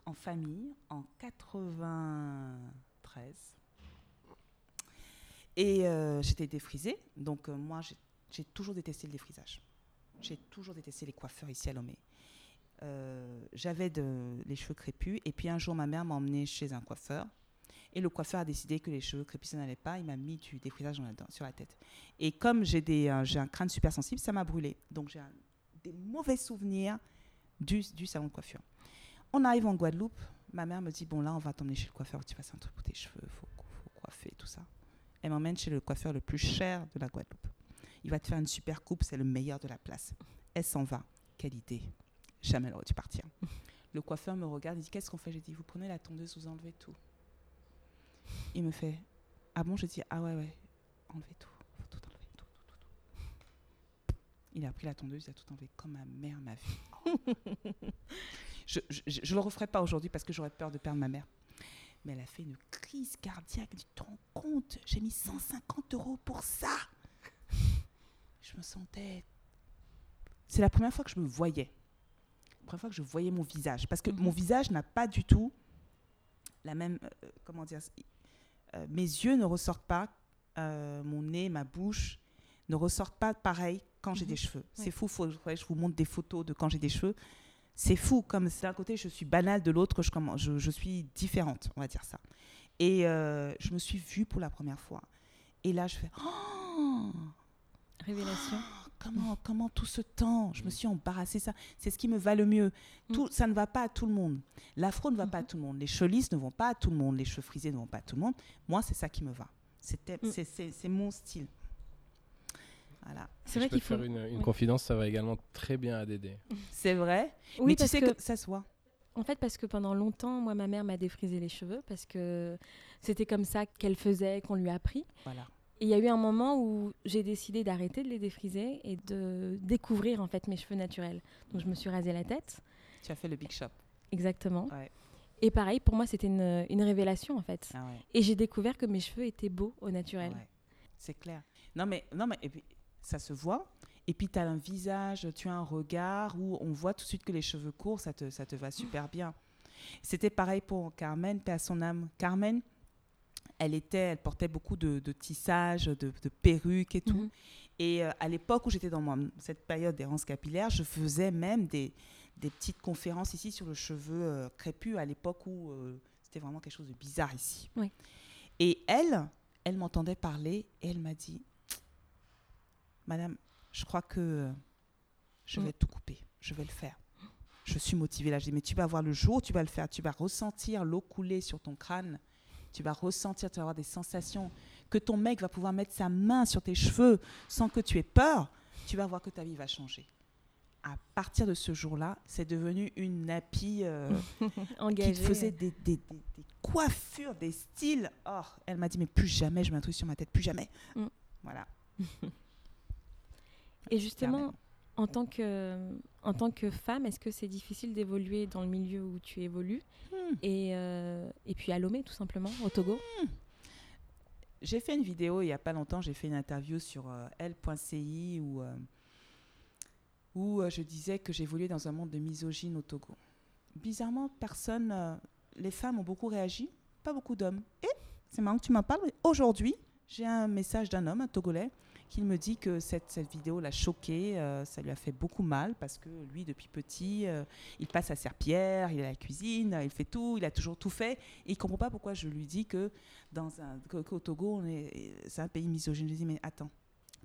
en, famille en 93. Et euh, j'étais défrisée. Donc, euh, moi, j'ai- toujours détesté le défrisage. J'ai toujours détesté les coiffeurs ici à Lomé. Euh, J'avais les cheveux crépus. Et puis, un jour, ma mère m'a emmenée chez un coiffeur. Et le coiffeur a décidé que les cheveux crépus, ça n'allait pas. Il m'a mis du défrisage sur la tête. Et comme j'ai un crâne super sensible, ça m'a brûlé. Donc j'ai un- mauvais souvenirs du, salon de coiffure. On arrive en Guadeloupe. Ma mère me dit Bon, là, on va t'emmener chez le coiffeur, tu fasses un truc pour tes cheveux, il faut, faut coiffer, tout ça. Elle m'emmène chez le coiffeur le plus cher de la Guadeloupe. Il va te faire une super coupe, c'est le meilleur de la place. Elle s'en va. Quelle idée. Jamais elle aurait dû partir. Le coiffeur me regarde, il dit Qu'est-ce qu'on fait? J'ai dit Vous prenez la tondeuse, vous enlevez tout. Il me fait Ah bon? Je dis Ah ouais, ouais, enlevez tout enlever, tout, tout, tout, tout. Il a pris la tondeuse, il a tout enlevé comme ma mère m'a vu. je, je le referai pas aujourd'hui parce que j'aurais peur de perdre ma mère. Mais elle a fait une crise cardiaque. Tu te rends compte? J'ai mis 150 euros pour ça. Je me sentais. C'est la première fois que je me voyais. La première fois que je voyais mon visage. Parce que Mhm. mon visage n'a pas du tout la même. euh, comment dire euh, Mes yeux ne ressortent pas. euh, mon nez, ma bouche ne ressortent pas pareil quand j'ai Mhm. des cheveux. C'est fou. Faut, je vous montre des photos de quand j'ai des cheveux. C'est fou. Comme d'un côté, je suis banale, de l'autre, je, je, je suis différente, on va dire ça. Et euh, je me suis vue pour la première fois. Et là, je fais Oh Révélation. comment, comment tout ce temps Je me suis embarrassée. Ça, c'est ce qui me va le mieux. Tout, Ça ne va pas à tout le monde. L'afro ne va pas à Mhm. tout le monde. Les cheveux lisses ne vont pas à tout le monde. Les cheveux frisés ne vont pas à tout le monde. Moi, c'est ça qui me va. Mm. c'est, c'est mon style. Voilà. C'est je vrai qu'il te faire une, une Ouais. confidence, ça va également très bien à Dédé. C'est vrai. Oui, mais tu parce sais que, que... ça se voit. en fait, parce que pendant longtemps, moi, ma mère m'a défrisé les cheveux parce que c'était comme ça qu'elle faisait, qu'on lui a appris. Voilà. Et il y a eu un moment où j'ai décidé d'arrêter de les défriser et de découvrir en fait mes cheveux naturels. Donc je me suis rasé la tête, Tu as fait le big shop. exactement. Ouais. Et pareil, pour moi, c'était une, une révélation en fait. Ah ouais. Et j'ai découvert que mes cheveux étaient beaux au naturel. Ouais, c'est clair. Non, mais, non, mais et puis, ça se voit. Et puis, tu as un visage, tu as un regard où on voit tout de suite que les cheveux courts, ça te, ça te va super bien. C'était pareil pour Carmen, paix à son âme. Carmen, elle, était, elle portait beaucoup de, de tissage, de, de perruques et tout. Mhm. Et euh, à l'époque où j'étais dans moi- cette période d'errance capillaire, je faisais même des, des petites conférences ici sur le cheveu euh, crépus à l'époque où euh, c'était vraiment quelque chose de bizarre ici. Oui. Et elle, elle m'entendait parler et elle m'a dit Madame, je crois que euh, je vais Mm. tout couper, je vais le faire. Je suis motivée là. Je dis Mais tu vas voir le jour où tu vas le faire, tu vas ressentir l'eau couler sur ton crâne, tu vas ressentir, tu vas avoir des sensations, que ton mec va pouvoir mettre sa main sur tes cheveux sans que tu aies peur, tu vas voir que ta vie va changer. À partir de ce jour-là, c'est devenu une nappie euh, qui faisait des, des- des- des coiffures, des styles. Oh, elle m'a dit, mais plus jamais je mets un truc sur ma tête, plus jamais. Mm. Voilà. Et justement, en tant que, en tant que femme, est-ce que c'est difficile d'évoluer dans le milieu où tu évolues Hmm. et, euh, et puis à Lomé, tout simplement, au Togo? J'ai fait une vidéo il n'y a pas longtemps, j'ai fait une interview sur euh, L.ci où, euh, où je disais que j'évoluais dans un monde de misogyne au Togo. Bizarrement, personne, les femmes ont beaucoup réagi, pas beaucoup d'hommes. Et c'est marrant que tu m'en parles. Aujourd'hui, j'ai un message d'un homme, un Togolais, qui me dit que cette, vidéo l'a choqué, euh, ça lui a fait beaucoup mal parce que lui, depuis petit, euh, il passe à serpillère, il à la cuisine, il fait tout, il a toujours tout fait. Et il comprend pas pourquoi je lui dis que dans un, qu'au Togo, c'est un pays misogyne. Je lui dis, mais attends,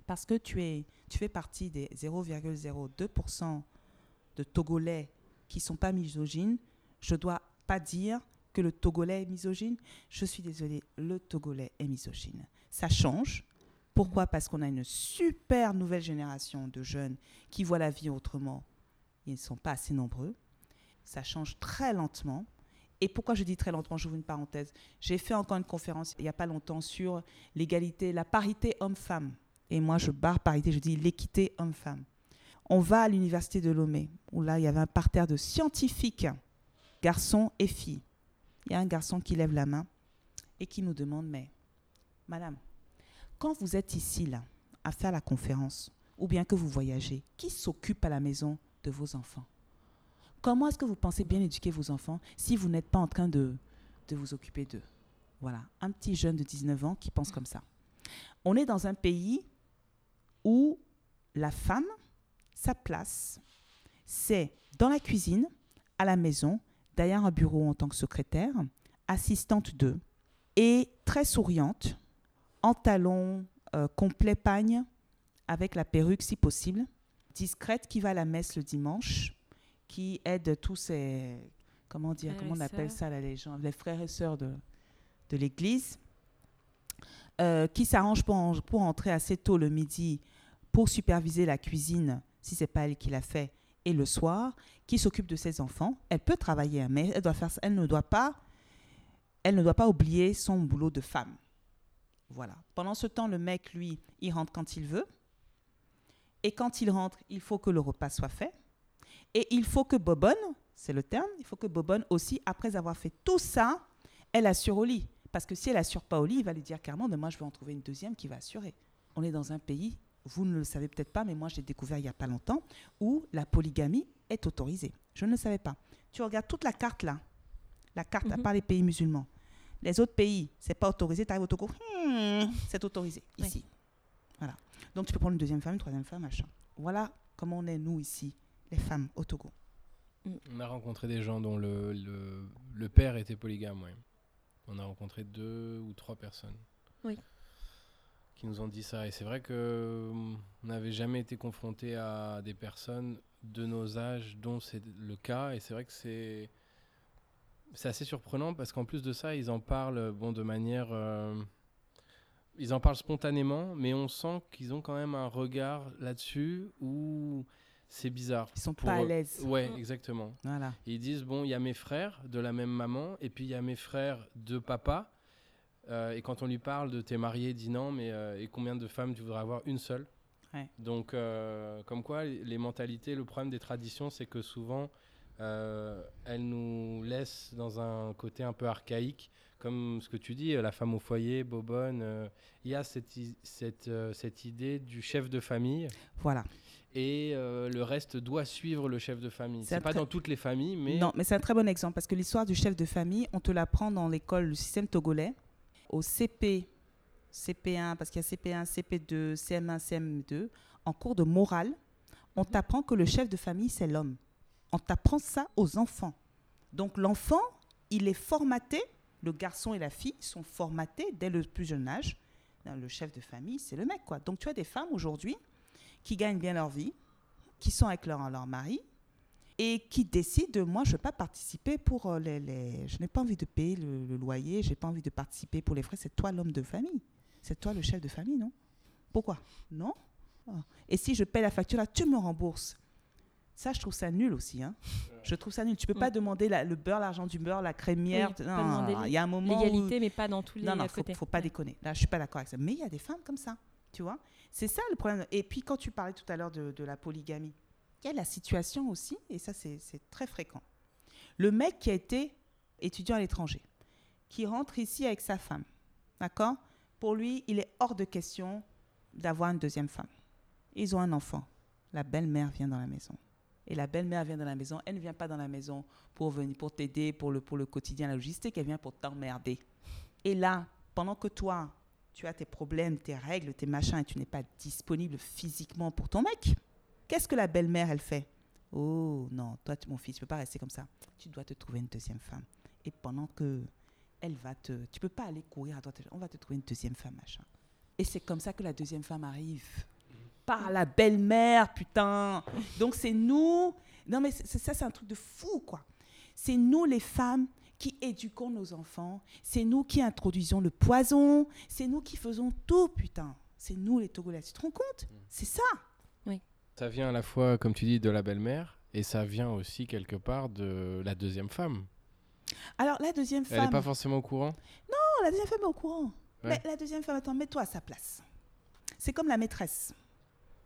parce que tu, es, tu fais partie des 0,02% de Togolais qui sont pas misogynes, je dois pas dire que le Togolais est misogyne. Je suis désolée, le Togolais est misogyne. Ça change. Pourquoi? Parce qu'on a une super nouvelle génération de jeunes qui voient la vie autrement. Ils ne sont pas assez nombreux. Ça change très lentement. Et pourquoi je dis très lentement? J'ouvre une parenthèse. J'ai fait encore une conférence il n'y a pas longtemps sur l'égalité, la parité homme-femme. Et moi, je barre parité, je dis l'équité homme-femme. On va à l'université de Lomé, où là, il y avait un parterre de scientifiques, garçons et filles. Il y a un garçon qui lève la main et qui nous demande, mais, madame, quand vous êtes ici, là, à faire la conférence, ou bien que vous voyagez, qui s'occupe à la maison de vos enfants? Comment est-ce que vous pensez bien éduquer vos enfants si vous n'êtes pas en train de, de vous occuper d'eux? Voilà, un petit jeune de 19 ans qui pense comme ça. On est dans un pays où la femme, sa place, c'est dans la cuisine, à la maison, derrière un bureau en tant que secrétaire, assistante d'eux, et très souriante, en talons euh, complet pagne, avec la perruque si possible, discrète, qui va à la messe le dimanche, qui aide tous ses, comment dire, Frères comment on appelle sœurs. ça là, les gens, les frères et sœurs de, de l'Église, euh, qui s'arrange pour, en- pour entrer assez tôt le midi pour superviser la cuisine, si c'est pas elle qui l'a fait, et le soir, qui s'occupe de ses enfants. Elle peut travailler, hein, mais elle, doit faire, elle, ne doit pas, elle ne doit pas oublier son boulot de femme. Voilà. Pendant ce temps, le mec, lui, il rentre quand il veut. Et quand il rentre, il faut que le repas soit fait. Et il faut que Bobonne, c'est le terme, il faut que Bobonne aussi, après avoir fait tout ça, elle assure au lit. Parce que si elle assure pas au lit, il va lui dire clairement, mais moi je vais en trouver une deuxième qui va assurer. On est dans un pays, vous ne le savez peut-être pas, mais moi j'ai découvert il n'y a pas longtemps, où la polygamie est autorisée. Je ne le savais pas. Tu regardes toute la carte là, la carte à Mhm. part les pays musulmans. Les autres pays, c'est pas autorisé, tu arrives au Togo, hmm, c'est autorisé Oui. ici. Voilà. Donc tu peux prendre une deuxième femme, une troisième femme, machin. Voilà comment on est nous ici, les femmes au Togo. On a rencontré des gens dont le, le, le père était polygame, ouais. On a rencontré deux ou trois personnes. Oui. Qui nous ont dit ça. Et c'est vrai que hum, on n'avait jamais été confronté à des personnes de nos âges dont c'est le cas. Et c'est vrai que c'est c'est assez surprenant parce qu'en plus de ça, ils en parlent bon, de manière. euh, ils en parlent spontanément, mais on sent qu'ils ont quand même un regard là-dessus où c'est bizarre. Ils sont Pour pas à l'aise. Ouais, exactement. Voilà. Ils disent bon, il y a mes frères de la même maman, et puis il y a mes frères de papa. Euh, et quand on lui parle de t'es marié, il dit non, mais euh, et combien de femmes tu voudrais avoir Une seule? Ouais. Donc, euh, comme quoi, les mentalités, le problème des traditions, c'est que souvent, euh, elles nous laissent dans un côté un peu archaïque, comme ce que tu dis, euh, la femme au foyer, bobonne. euh, Il y a cette, cette, euh, cette idée du chef de famille Voilà. et le reste doit suivre le chef de famille. C'est pas dans toutes les familles, mais Non, mais c'est un très bon exemple parce que l'histoire du chef de famille, on te l'apprend dans l'école, le système togolais. Au CP, CP1, parce qu'il y a CP1, CP2, CM1, CM2, en cours de morale, on t'apprend que le chef de famille, c'est l'homme. On t'apprend ça aux enfants. Donc l'enfant, il est formaté, le garçon et la fille sont formatés dès le plus jeune âge. Le chef de famille, c'est le mec, quoi. Donc tu as des femmes aujourd'hui qui gagnent bien leur vie, qui sont avec leur, leur mari, et qui décident, moi, je ne veux pas participer pour euh, les... je n'ai pas envie de payer le, le loyer, je n'ai pas envie de participer pour les frais. C'est toi l'homme de famille. C'est toi le chef de famille, non? Pourquoi? Non? Ah. Et si je paie la facture, là, tu me rembourses. Ça, je trouve ça nul aussi. Hein. Je trouve ça nul. Tu peux pas Mm. demander la- le beurre, l'argent du beurre, la crémière. Oui, non, il y a un moment où- L'égalité, mais pas dans tous les non, non, faut, côtés. faut pas Ouais. déconner. Là, je suis pas d'accord avec ça. Mais il y a des femmes comme ça, tu vois. C'est ça le problème. Et puis, quand tu parlais tout à l'heure de, de la polygamie, il y a la situation aussi, et ça, c'est c'est très fréquent. Le mec qui a été étudiant à l'étranger, qui rentre ici avec sa femme, d'accord? Pour lui, il est hors de question d'avoir une deuxième femme. Ils ont un enfant. La belle-mère vient dans la maison. Et la belle-mère vient dans la maison. Elle ne vient pas dans la maison pour venir, pour t'aider, pour le, pour le quotidien, la logistique. Elle vient pour t'emmerder. Et là, pendant que toi, tu as tes problèmes, tes règles, tes machins, et tu n'es pas disponible physiquement pour ton mec, qu'est-ce que la belle-mère, elle fait? Oh non, toi, mon fils, tu peux pas rester comme ça. Tu dois te trouver une deuxième femme. Et pendant que elle va te... Tu peux pas aller courir à droite. On va te trouver une deuxième femme, machin. Et c'est comme ça que la deuxième femme arrive. Par la belle-mère, putain. Donc c'est nous... Non mais c'est- c'est- ça, c'est un truc de fou, quoi. C'est nous, les femmes, qui éduquons nos enfants. C'est nous qui introduisons le poison. C'est nous qui faisons tout, putain. C'est nous, les Togolais. Tu te rends compte? C'est ça. Ça vient à la fois, comme tu dis, de la belle-mère, et ça vient aussi quelque part de la deuxième femme. Alors, la deuxième Elle femme... n'est pas forcément au courant? Non, la deuxième femme est au courant. Ouais. Mais la deuxième femme, attends, mets-toi à sa place. C'est comme la maîtresse.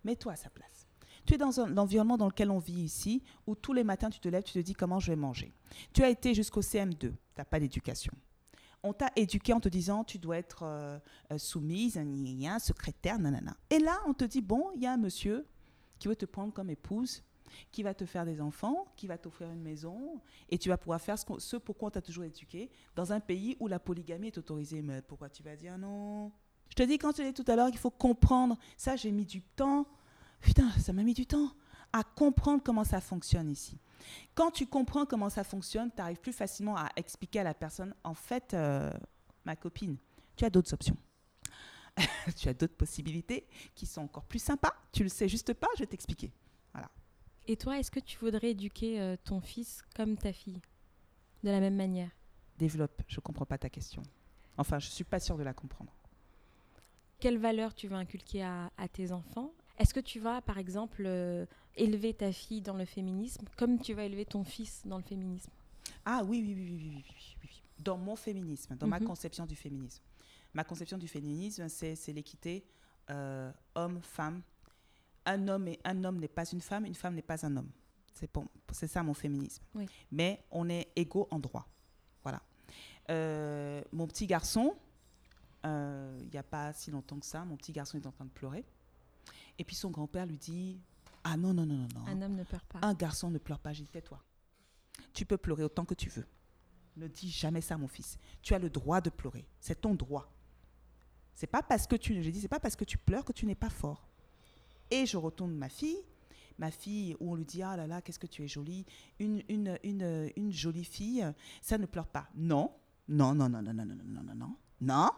Mets-toi à sa place. Tu es dans un l'environnement dans lequel on vit ici, où tous les matins tu te lèves, tu te dis comment je vais manger. Tu as été jusqu'au CM2, tu n'as pas d'éducation. On t'a éduqué en te disant tu dois être euh, euh, soumise, gna, secrétaire, nanana. Et là, on te dit bon, il y a un monsieur qui veut te prendre comme épouse, qui va te faire des enfants, qui va t'offrir une maison, et tu vas pouvoir faire ce, qu'on- ce pourquoi on t'a toujours éduqué, dans un pays où la polygamie est autorisée. Mais pourquoi tu vas dire non? Je te dis quand tu l'as dit tout à l'heure qu'il faut comprendre. Ça, j'ai mis du temps. Putain, ça m'a mis du temps à comprendre comment ça fonctionne ici. Quand tu comprends comment ça fonctionne, tu arrives plus facilement à expliquer à la personne, en fait, euh, ma copine, tu as d'autres options. tu as d'autres possibilités qui sont encore plus sympas. Tu le sais juste pas, je vais t'expliquer. Et toi, est-ce que tu voudrais éduquer euh, ton fils comme ta fille De la même manière? Développe, je comprends pas ta question. Enfin, je suis pas sûre de la comprendre. Quelles valeurs tu vas inculquer à, à tes enfants? Est-ce que tu vas, par exemple, euh, élever ta fille dans le féminisme comme tu vas élever ton fils dans le féminisme? Ah oui, oui, oui, oui, oui, oui, oui. Dans mon féminisme, dans ma Mhm. conception du féminisme. Ma conception du féminisme, c'est l'équité euh, homme-femme. Un homme et un homme n'est pas une femme, une femme n'est pas un homme. C'est bon, c'est ça mon féminisme. Oui. Mais on est égaux en droit. Voilà. Euh, mon petit garçon, il n'y a pas si longtemps que ça, mon petit garçon est en train de pleurer. Et puis son grand-père lui dit Ah non, non, non, non, non. Un homme ne pleure pas. Un garçon ne pleure pas, j'ai dit tais-toi. Tu peux pleurer autant que tu veux. Ne dis jamais ça, mon fils. Tu as le droit de pleurer. C'est ton droit. C'est pas parce que tu, j'ai dit, c'est pas parce que tu pleures que tu n'es pas fort. Et je retourne ma fille, ma fille où on lui dit ah là là qu'est-ce que tu es jolie, une une une une jolie fille, ça ne pleure pas. Non, non non non non non non non non non non.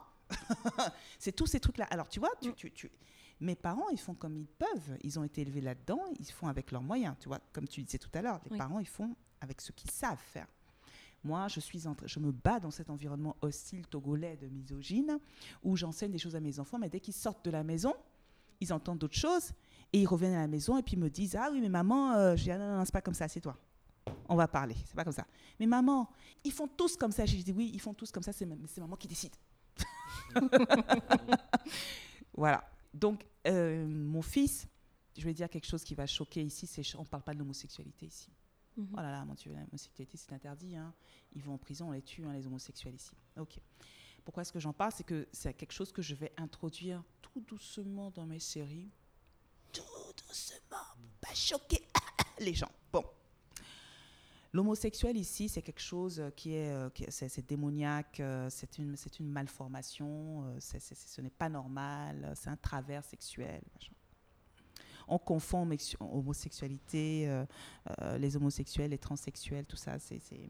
c'est tous ces trucs là. Alors tu vois, tu, tu, tu- mes parents, ils font comme ils peuvent. Ils ont été élevés là-dedans. Ils font avec leurs moyens. Tu vois, comme tu disais tout à l'heure, les Oui. parents, ils font avec ce qu'ils savent faire. Moi, je suis en train- je me bats dans cet environnement hostile togolais de misogyne où j'enseigne des choses à mes enfants, mais dès qu'ils sortent de la maison, ils entendent d'autres choses et ils reviennent à la maison et puis ils me disent ah oui mais maman, euh, je dis ah non, non, non, c'est pas comme ça, c'est toi. On va parler, c'est pas comme ça. Mais maman, ils font tous comme ça. J'ai dit oui, ils font tous comme ça, c'est maman qui décide. voilà. Donc, euh, mon fils, je vais dire quelque chose qui va choquer ici, c'est on ne parle pas de l'homosexualité ici. Mhm. Oh là là, mon Dieu, l'homosexualité, c'est interdit. hein. Ils vont en prison, on les tue, hein, les homosexuels ici. Ok. Pourquoi est-ce que j'en parle? C'est que c'est quelque chose que je vais introduire tout doucement dans mes séries. Tout doucement, pour pas choquer les gens. L'homosexuel ici, c'est quelque chose qui est, euh, qui est- c'est, c'est démoniaque, euh, c'est une, c'est une malformation, euh, c'est- ce n'est pas normal, euh, c'est un travers sexuel. machin. On confond homosexualité, euh, euh, les homosexuels, les transsexuels, tout ça, c'est, c'est-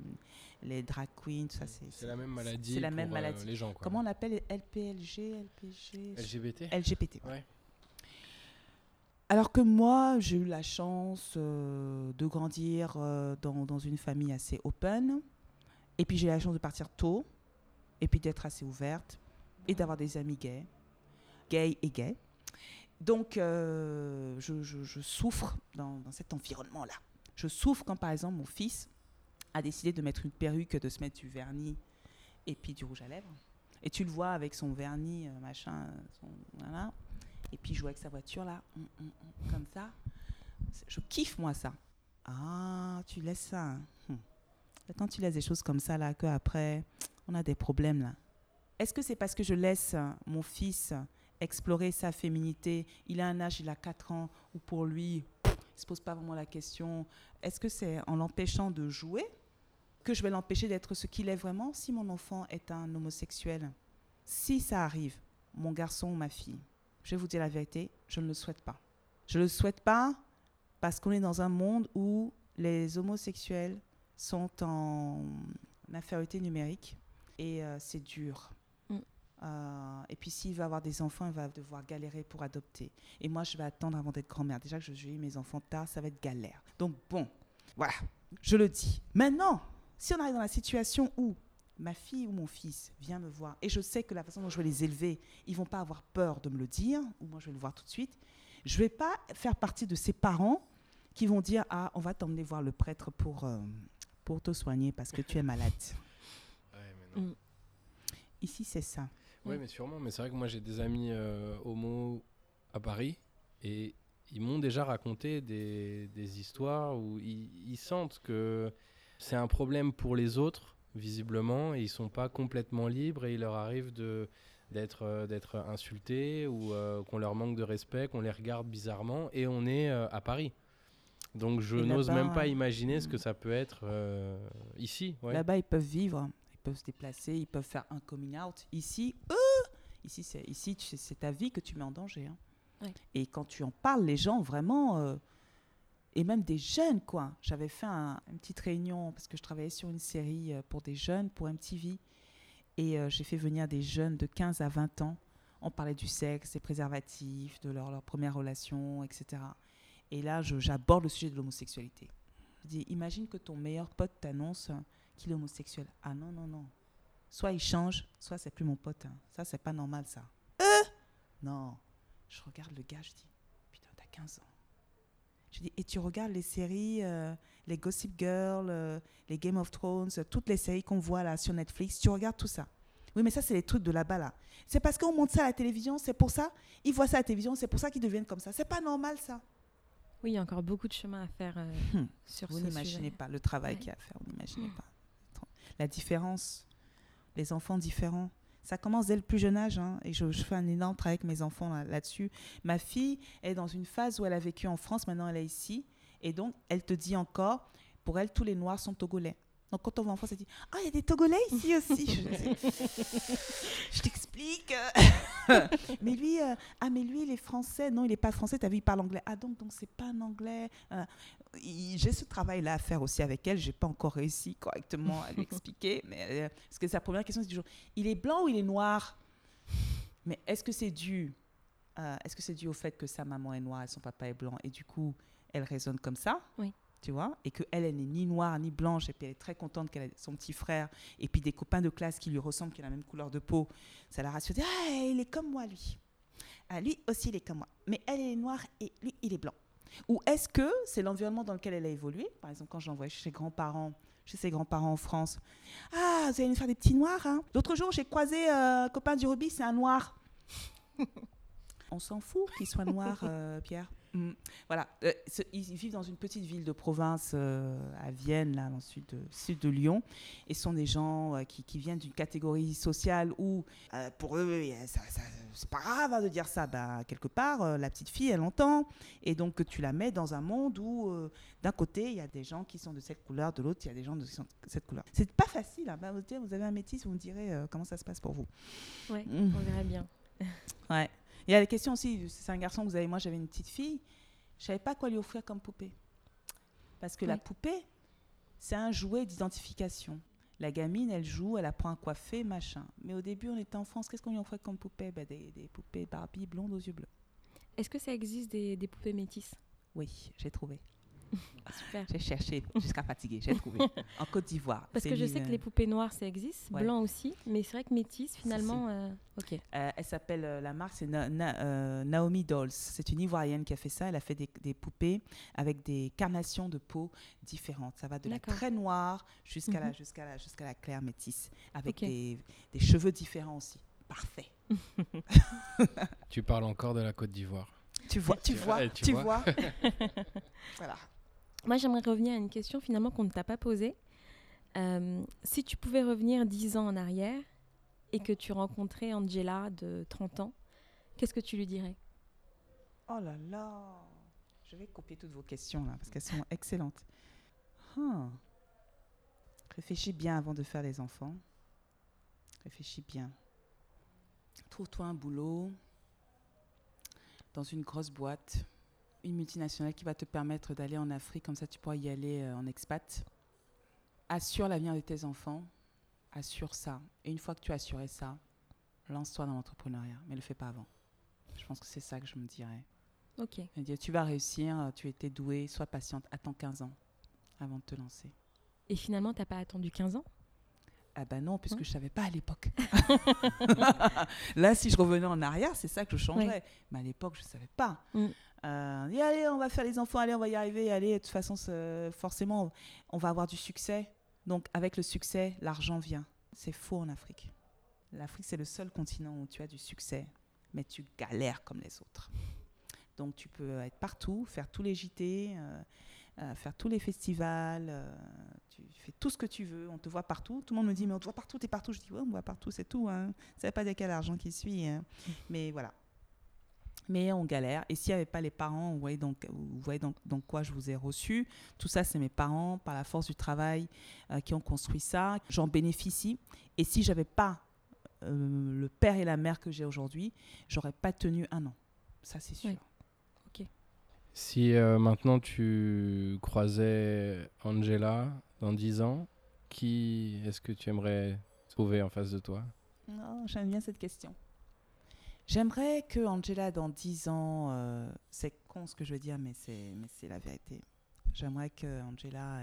les drag queens, tout ça, c'est, la même maladie. c'est la pour, même euh, maladie. les gens. Quoi. Comment on l'appelle? LPLG, LPG, LGBT LGBT. Ouais. Alors que moi, j'ai eu la chance euh, de grandir euh, dans, une famille assez open. Et puis j'ai eu la chance de partir tôt. Et puis d'être assez ouverte. Et d'avoir des amis gays. Gays et gays. Donc euh, je, souffre dans, cet environnement-là. Je souffre quand par exemple mon fils a décidé de mettre une perruque, de se mettre du vernis et puis du rouge à lèvres. Et tu le vois avec son vernis, machin, son, voilà. Et puis jouer avec sa voiture là, hum, hum, hum, comme ça. Je kiffe moi ça. Ah, tu laisses ça. Quand tu laisses des choses comme ça là, que après on a des problèmes là. Est-ce que c'est parce que je laisse euh, mon fils explorer sa féminité? Il a un âge, il a 4 ans, où pour lui, il se pose pas vraiment la question. Est-ce que c'est en l'empêchant de jouer que je vais l'empêcher d'être ce qu'il est vraiment? Si mon enfant est un homosexuel Si ça arrive, mon garçon ou ma fille, je vais vous dire la vérité, je ne le souhaite pas. Je ne le souhaite pas parce qu'on est dans un monde où les homosexuels sont en infériorité numérique et euh, c'est dur. Mm. Euh, et puis s'il va avoir des enfants, il va devoir galérer pour adopter. Et moi, je vais attendre avant d'être grand-mère. Déjà que je eu mes enfants tard, ça va être galère. Donc bon, voilà, je le dis. Maintenant, si on arrive dans la situation où ma fille ou mon fils vient me voir et je sais que la façon dont je vais les élever, ils vont pas avoir peur de me le dire, ou moi je vais le voir tout de suite, je vais pas faire partie de ces parents qui vont dire ah on va t'emmener voir le prêtre pour euh, pour te soigner parce que tu es malade. Ouais, mais non. Mm. Ici c'est ça. Ouais, Mm. mais sûrement. Mais c'est vrai que moi, j'ai des amis euh, homo à Paris et ils m'ont déjà raconté des, des histoires où ils, ils sentent que c'est un problème pour les autres, visiblement, et ils sont pas complètement libres et il leur arrive de d'être euh, d'être insultés ou euh, qu'on leur manque de respect, qu'on les regarde bizarrement et on est euh, à Paris. Donc je Et n'ose même pas imaginer ce que mm. ça peut être euh, ici. ouais. Là-bas ils peuvent vivre, ils peuvent se déplacer, ils peuvent faire un coming out. Ici, euh, ici c'est ici c'est ta vie que tu mets en danger. hein. Ouais. Et quand tu en parles, les gens vraiment euh, et même des jeunes quoi. J'avais fait un- une petite réunion parce que je travaillais sur une série euh, pour des jeunes pour MTV et euh, j'ai fait venir des jeunes de 15 à 20 ans. On parlait du sexe, des préservatifs, de leur, première relation, etc. Et là, j'aborde le sujet de l'homosexualité. Je dis, imagine que ton meilleur pote t'annonce qu'il est homosexuel. Ah non, non, non. Soit il change, soit c'est plus mon pote. hein. Ça, c'est pas normal, ça. Euh Non. Je regarde le gars, je dis, putain, t'as 15 ans. Je dis, et tu regardes les séries, euh, les Gossip Girl, euh, les Game of Thrones, euh, toutes les séries qu'on voit là sur Netflix, tu regardes tout ça. Oui, mais ça, c'est les trucs de là-bas, là. C'est parce qu'on monte ça à la télévision, c'est pour ça. Ils voient ça à la télévision, c'est pour ça qu'ils deviennent comme ça. C'est pas normal, ça. Oui, il y a encore beaucoup de chemin à faire euh, Hmm. sur Vous ce n'imaginez sujet. pas le travail Ouais. qu'il y a à faire, vous n'imaginez pas. La différence, les enfants différents. Ça commence dès le plus jeune âge, hein, et je, fais un énorme travail avec mes enfants là- là-dessus. Ma fille est dans une phase où elle a vécu en France, maintenant elle est ici, et donc elle te dit encore, pour elle, tous les Noirs sont togolais. Donc quand on va en France, elle dit Ah, il y a des Togolais ici aussi. je je t'explique. mais lui, euh, ah, mais lui, il est français. Non, il n'est pas français. T'as vu, il parle anglais. Ah, donc, donc c'est pas un anglais. Euh, j'ai ce travail-là à faire aussi avec elle. J'ai pas encore réussi correctement à lui expliquer. Mais, euh, parce que sa première question, c'est toujours il est blanc ou il est noir? Mais est-ce que c'est dû Est-ce que c'est dû au fait que sa maman est noire et son papa est blanc et du coup, elle raisonne comme ça? Oui. Tu vois Et qu'elle, elle n'est ni noire ni blanche et puis elle est très contente qu'elle ait son petit frère et puis des copains de classe qui lui ressemblent, qui ont la même couleur de peau. Ça la rassure. Ah, il est comme moi, lui. Ah, lui aussi, il est comme moi. Mais elle, elle est noire et lui, il est blanc. Ou est-ce que c'est l'environnement dans lequel elle a évolué? Par exemple, quand je l'envoyais chez ses grands-parents, chez ses grands-parents en France. Ah, vous allez nous faire des petits noirs. Hein L'autre jour, j'ai croisé euh, un copain du rugby, c'est un noir. On s'en fout qu'ils soient noirs, euh, Pierre. Mm. Voilà, Euh, ce- ils, vivent dans une petite ville de province euh, à Vienne, là, dans le sud de, sud de Lyon. Et ce sont des gens euh, qui, qui viennent d'une catégorie sociale où, pour eux, ça, ça- c'est pas grave hein, de dire ça. Bah, quelque part, la petite fille, elle entend. Et donc, tu la mets dans un monde où, d'un côté, il y a des gens qui sont de cette couleur, de l'autre, il y a des gens de cette couleur. C'est pas facile. Hein. Bah, vous avez un métis, vous me direz comment ça se passe pour vous. Ouais, Mm. on verra bien. Ouais. Il y a la question aussi, c'est un garçon que vous avez, moi j'avais une petite fille, je savais pas quoi lui offrir comme poupée. Parce que la poupée, c'est un jouet d'identification. La gamine, elle joue, elle apprend à coiffer, machin. Mais au début, on était en France, qu'est-ce qu'on lui offrait comme poupée? Ben, des, des poupées Barbie blondes aux yeux bleus. Est-ce que ça existe des, des poupées métisses? Oui, j'ai trouvé. Super. J'ai cherché jusqu'à fatiguer, j'ai trouvé. en Côte d'Ivoire. Parce que je une, sais que les poupées noires, ça existe, Ouais. blanc aussi, mais c'est vrai que métisses, finalement, euh, ok. Euh, elle s'appelle, euh, la marque, c'est Na- Na- euh, Naomi Dolls. C'est une Ivoirienne qui a fait ça. Elle a fait des, des poupées avec des carnations de peau différentes. Ça va de la très noire jusqu'à la, Mhm. jusqu'à la, jusqu'à la claire métisse, avec des, des cheveux différents aussi. Parfait. Tu parles encore de la Côte d'Ivoire. Tu vois, tu Tu vois, tu vois. vois. voilà. Moi, j'aimerais revenir à une question finalement qu'on ne t'a pas posée. Euh, si tu pouvais revenir 10 ans en arrière et que tu rencontrais Angela de 30 ans, qu'est-ce que tu lui dirais? Oh là là. Je vais copier toutes vos questions là parce qu'elles sont excellentes. Ah. Réfléchis bien avant de faire les enfants. Réfléchis bien. Trouve-toi un boulot dans une grosse boîte, une multinationale qui va te permettre d'aller en Afrique, comme ça tu pourras y aller euh, en expat. Assure l'avenir de tes enfants, assure ça. Et une fois que tu as assuré ça, lance-toi dans l'entrepreneuriat, mais le fais pas avant. Je pense que c'est ça que je me dirais. Ok. Dit, tu vas réussir, euh, tu étais douée, sois patiente, attends 15 ans avant de te lancer. Et finalement, t'as pas attendu 15 ans? Ah ben non, puisque Hein je savais pas à l'époque. Là, si je revenais en arrière, c'est ça que je changerais. Mais à l'époque, je savais pas. Mm. Euh, dit, allez, on va faire les enfants, allez, on va y arriver, allez, de toute façon, forcément, on va avoir du succès. Donc, avec le succès, l'argent vient. C'est faux en Afrique. L'Afrique, c'est le seul continent où tu as du succès, mais tu galères comme les autres. Donc, tu peux être partout, faire tous les JT, euh, euh, faire tous les festivals, euh, tu fais tout ce que tu veux, on te voit partout. Tout le monde me dit, mais on te voit partout, t'es partout. Je dis, ouais, on me voit partout, c'est tout. Hein. Ça veut pas dire qu'il y a l'argent qui suit. hein. Mais voilà. Mais on galère. Et s'il n'y avait pas les parents, vous voyez, donc, vous voyez donc, donc quoi je vous ai reçu. Tout ça, c'est mes parents, par la force du travail, euh, qui ont construit ça. J'en bénéficie. Et si j'avais pas euh, le père et la mère que j'ai aujourd'hui, j'aurais pas tenu un an. Ça, c'est sûr. Oui. Si euh, maintenant tu croisais Angela dans 10 ans, qui est-ce que tu aimerais trouver en face de toi? Non, j'aime bien cette question. J'aimerais que Angela, dans 10 ans, euh, c'est con ce que je veux dire, mais c'est, la vérité. J'aimerais que Angela,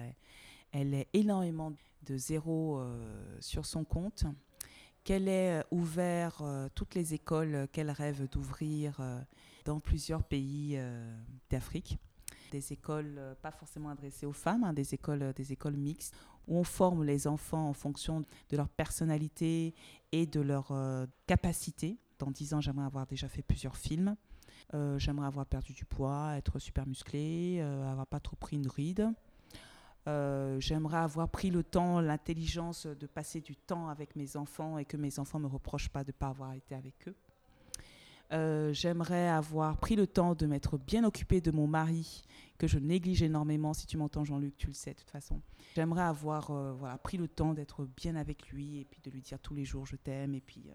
elle, ait énormément de zéros euh, sur son compte, qu'elle ait euh, ouvert toutes les écoles qu'elle rêve d'ouvrir dans plusieurs pays d'Afrique. Des écoles pas forcément adressées aux femmes, hein, des, écoles, des écoles mixtes, où on forme les enfants en fonction de leur personnalité et de leur euh, capacité. Dans 10 ans, j'aimerais avoir déjà fait plusieurs films. Euh, j'aimerais avoir perdu du poids, être super musclé, euh, avoir pas trop pris une ride. Euh, j'aimerais avoir pris le temps, l'intelligence de passer du temps avec mes enfants et que mes enfants me reprochent pas de ne pas avoir été avec eux. J'aimerais avoir pris le temps de m'être bien occupée de mon mari, que je néglige énormément. Si tu m'entends, Jean-Luc, tu le sais de toute façon. J'aimerais avoir voilà, pris le temps d'être bien avec lui et puis de lui dire tous les jours je t'aime et puis,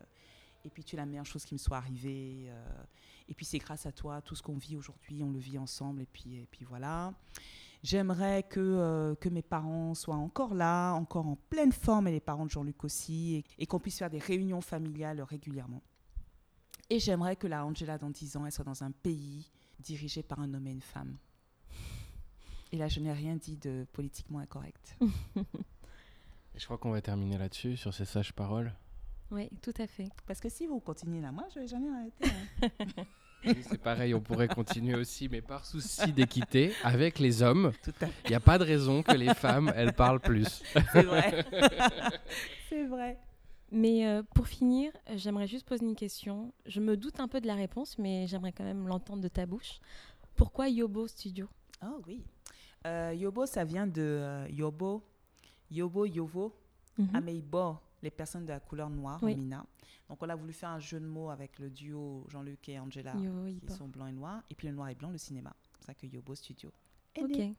et puis tu es la meilleure chose qui me soit arrivée. euh, et puis c'est grâce à toi, tout ce qu'on vit aujourd'hui, on le vit ensemble et puis, et puis voilà. J'aimerais que, euh, que mes parents soient encore là, encore en pleine forme, et les parents de Jean-Luc aussi, et, et qu'on puisse faire des réunions familiales régulièrement. Et j'aimerais que la Angela, dans 10 ans, elle soit dans un pays dirigé par un homme et une femme. Et là, je n'ai rien dit de politiquement incorrect. Je crois qu'on va terminer là-dessus, sur ces sages paroles. Oui, tout à fait. Parce que si vous continuez là, moi, je vais jamais arrêter. hein. Oui, C'est pareil, on pourrait continuer aussi, mais par souci d'équité, avec les hommes, il n'y a pas de raison que les femmes, elles parlent plus. C'est vrai. C'est vrai. Mais euh, pour finir, j'aimerais juste poser une question. Je me doute un peu de la réponse, mais j'aimerais quand même l'entendre de ta bouche. Pourquoi Yobo Studio? Oh oui. Euh, Yobo, ça vient de euh, Yobo, Yobo, Yovo, Mhm. Ameibo, les personnes de la couleur noire, Oui. Mina. Donc on a voulu faire un jeu de mots avec le duo Jean-Luc et Angela, qui sont blancs et noirs, et puis le noir et blanc, le cinéma. C'est ça que Yobo Studio. Ok. né.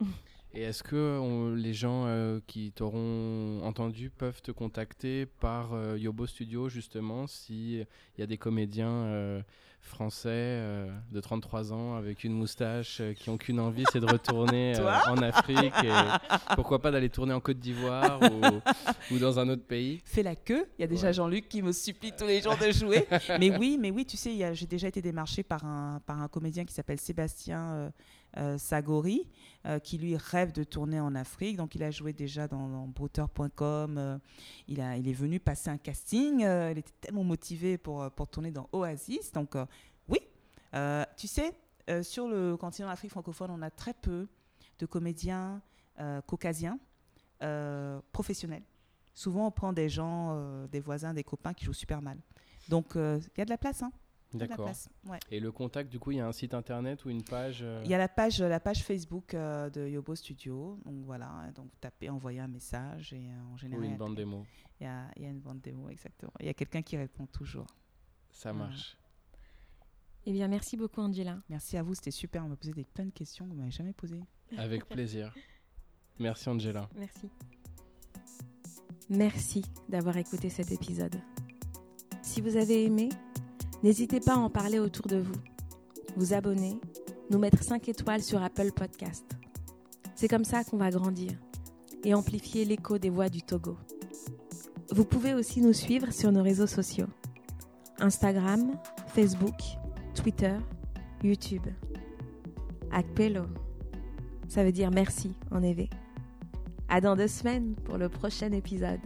Et est-ce que on- les gens euh, qui t'auront entendu peuvent te contacter par euh, Yobo Studio, justement, s'il y a des comédiens euh, français euh, de 33 ans avec une moustache euh, qui n'ont qu'une envie, c'est de retourner euh, en Afrique et pourquoi pas d'aller tourner en Côte d'Ivoire ou, ou dans un autre pays Fais la queue. Il y a déjà Ouais. Jean-Luc qui me supplie tous les jours de jouer. mais oui, mais oui, tu sais, j'ai déjà été démarchée par un, par un comédien qui s'appelle Sébastien euh, Sagori, euh, qui lui rêve de tourner en Afrique. Donc il a joué déjà dans, dans Brouter.com. euh, il, il est venu passer un casting. il était tellement motivé pour, pour tourner dans Oasis. Donc oui, tu sais, sur le continent d'Afrique francophone, on a très peu de comédiens caucasiens professionnels. Souvent, on prend des gens, des voisins, des copains qui jouent super mal. Donc, il y a de la place. Hein. D'accord. Ouais. Et le contact, du coup, il y a un site internet ou une page euh, Il y a la page, la page Facebook euh, de Yobo Studio. Donc voilà, donc vous tapez, envoyez un message et euh, en ou général, une bande démo il y a, il y a une bande démo, exactement. Il y a quelqu'un qui répond toujours. Ça Voilà. marche. Eh bien, merci beaucoup, Angela. Merci à vous, c'était super. On m'a posé des, plein de questions que vous m'avez jamais posées. Avec plaisir. Merci Angela. Merci. Merci d'avoir écouté cet épisode. Si vous avez aimé, n'hésitez pas à en parler autour de vous, vous abonner, nous mettre 5 étoiles sur Apple Podcast. C'est comme ça qu'on va grandir et amplifier l'écho des voix du Togo. Vous pouvez aussi nous suivre sur nos réseaux sociaux. Instagram, Facebook, Twitter, YouTube. Akpelo. Ça veut dire merci en évé. À dans deux semaines pour le prochain épisode.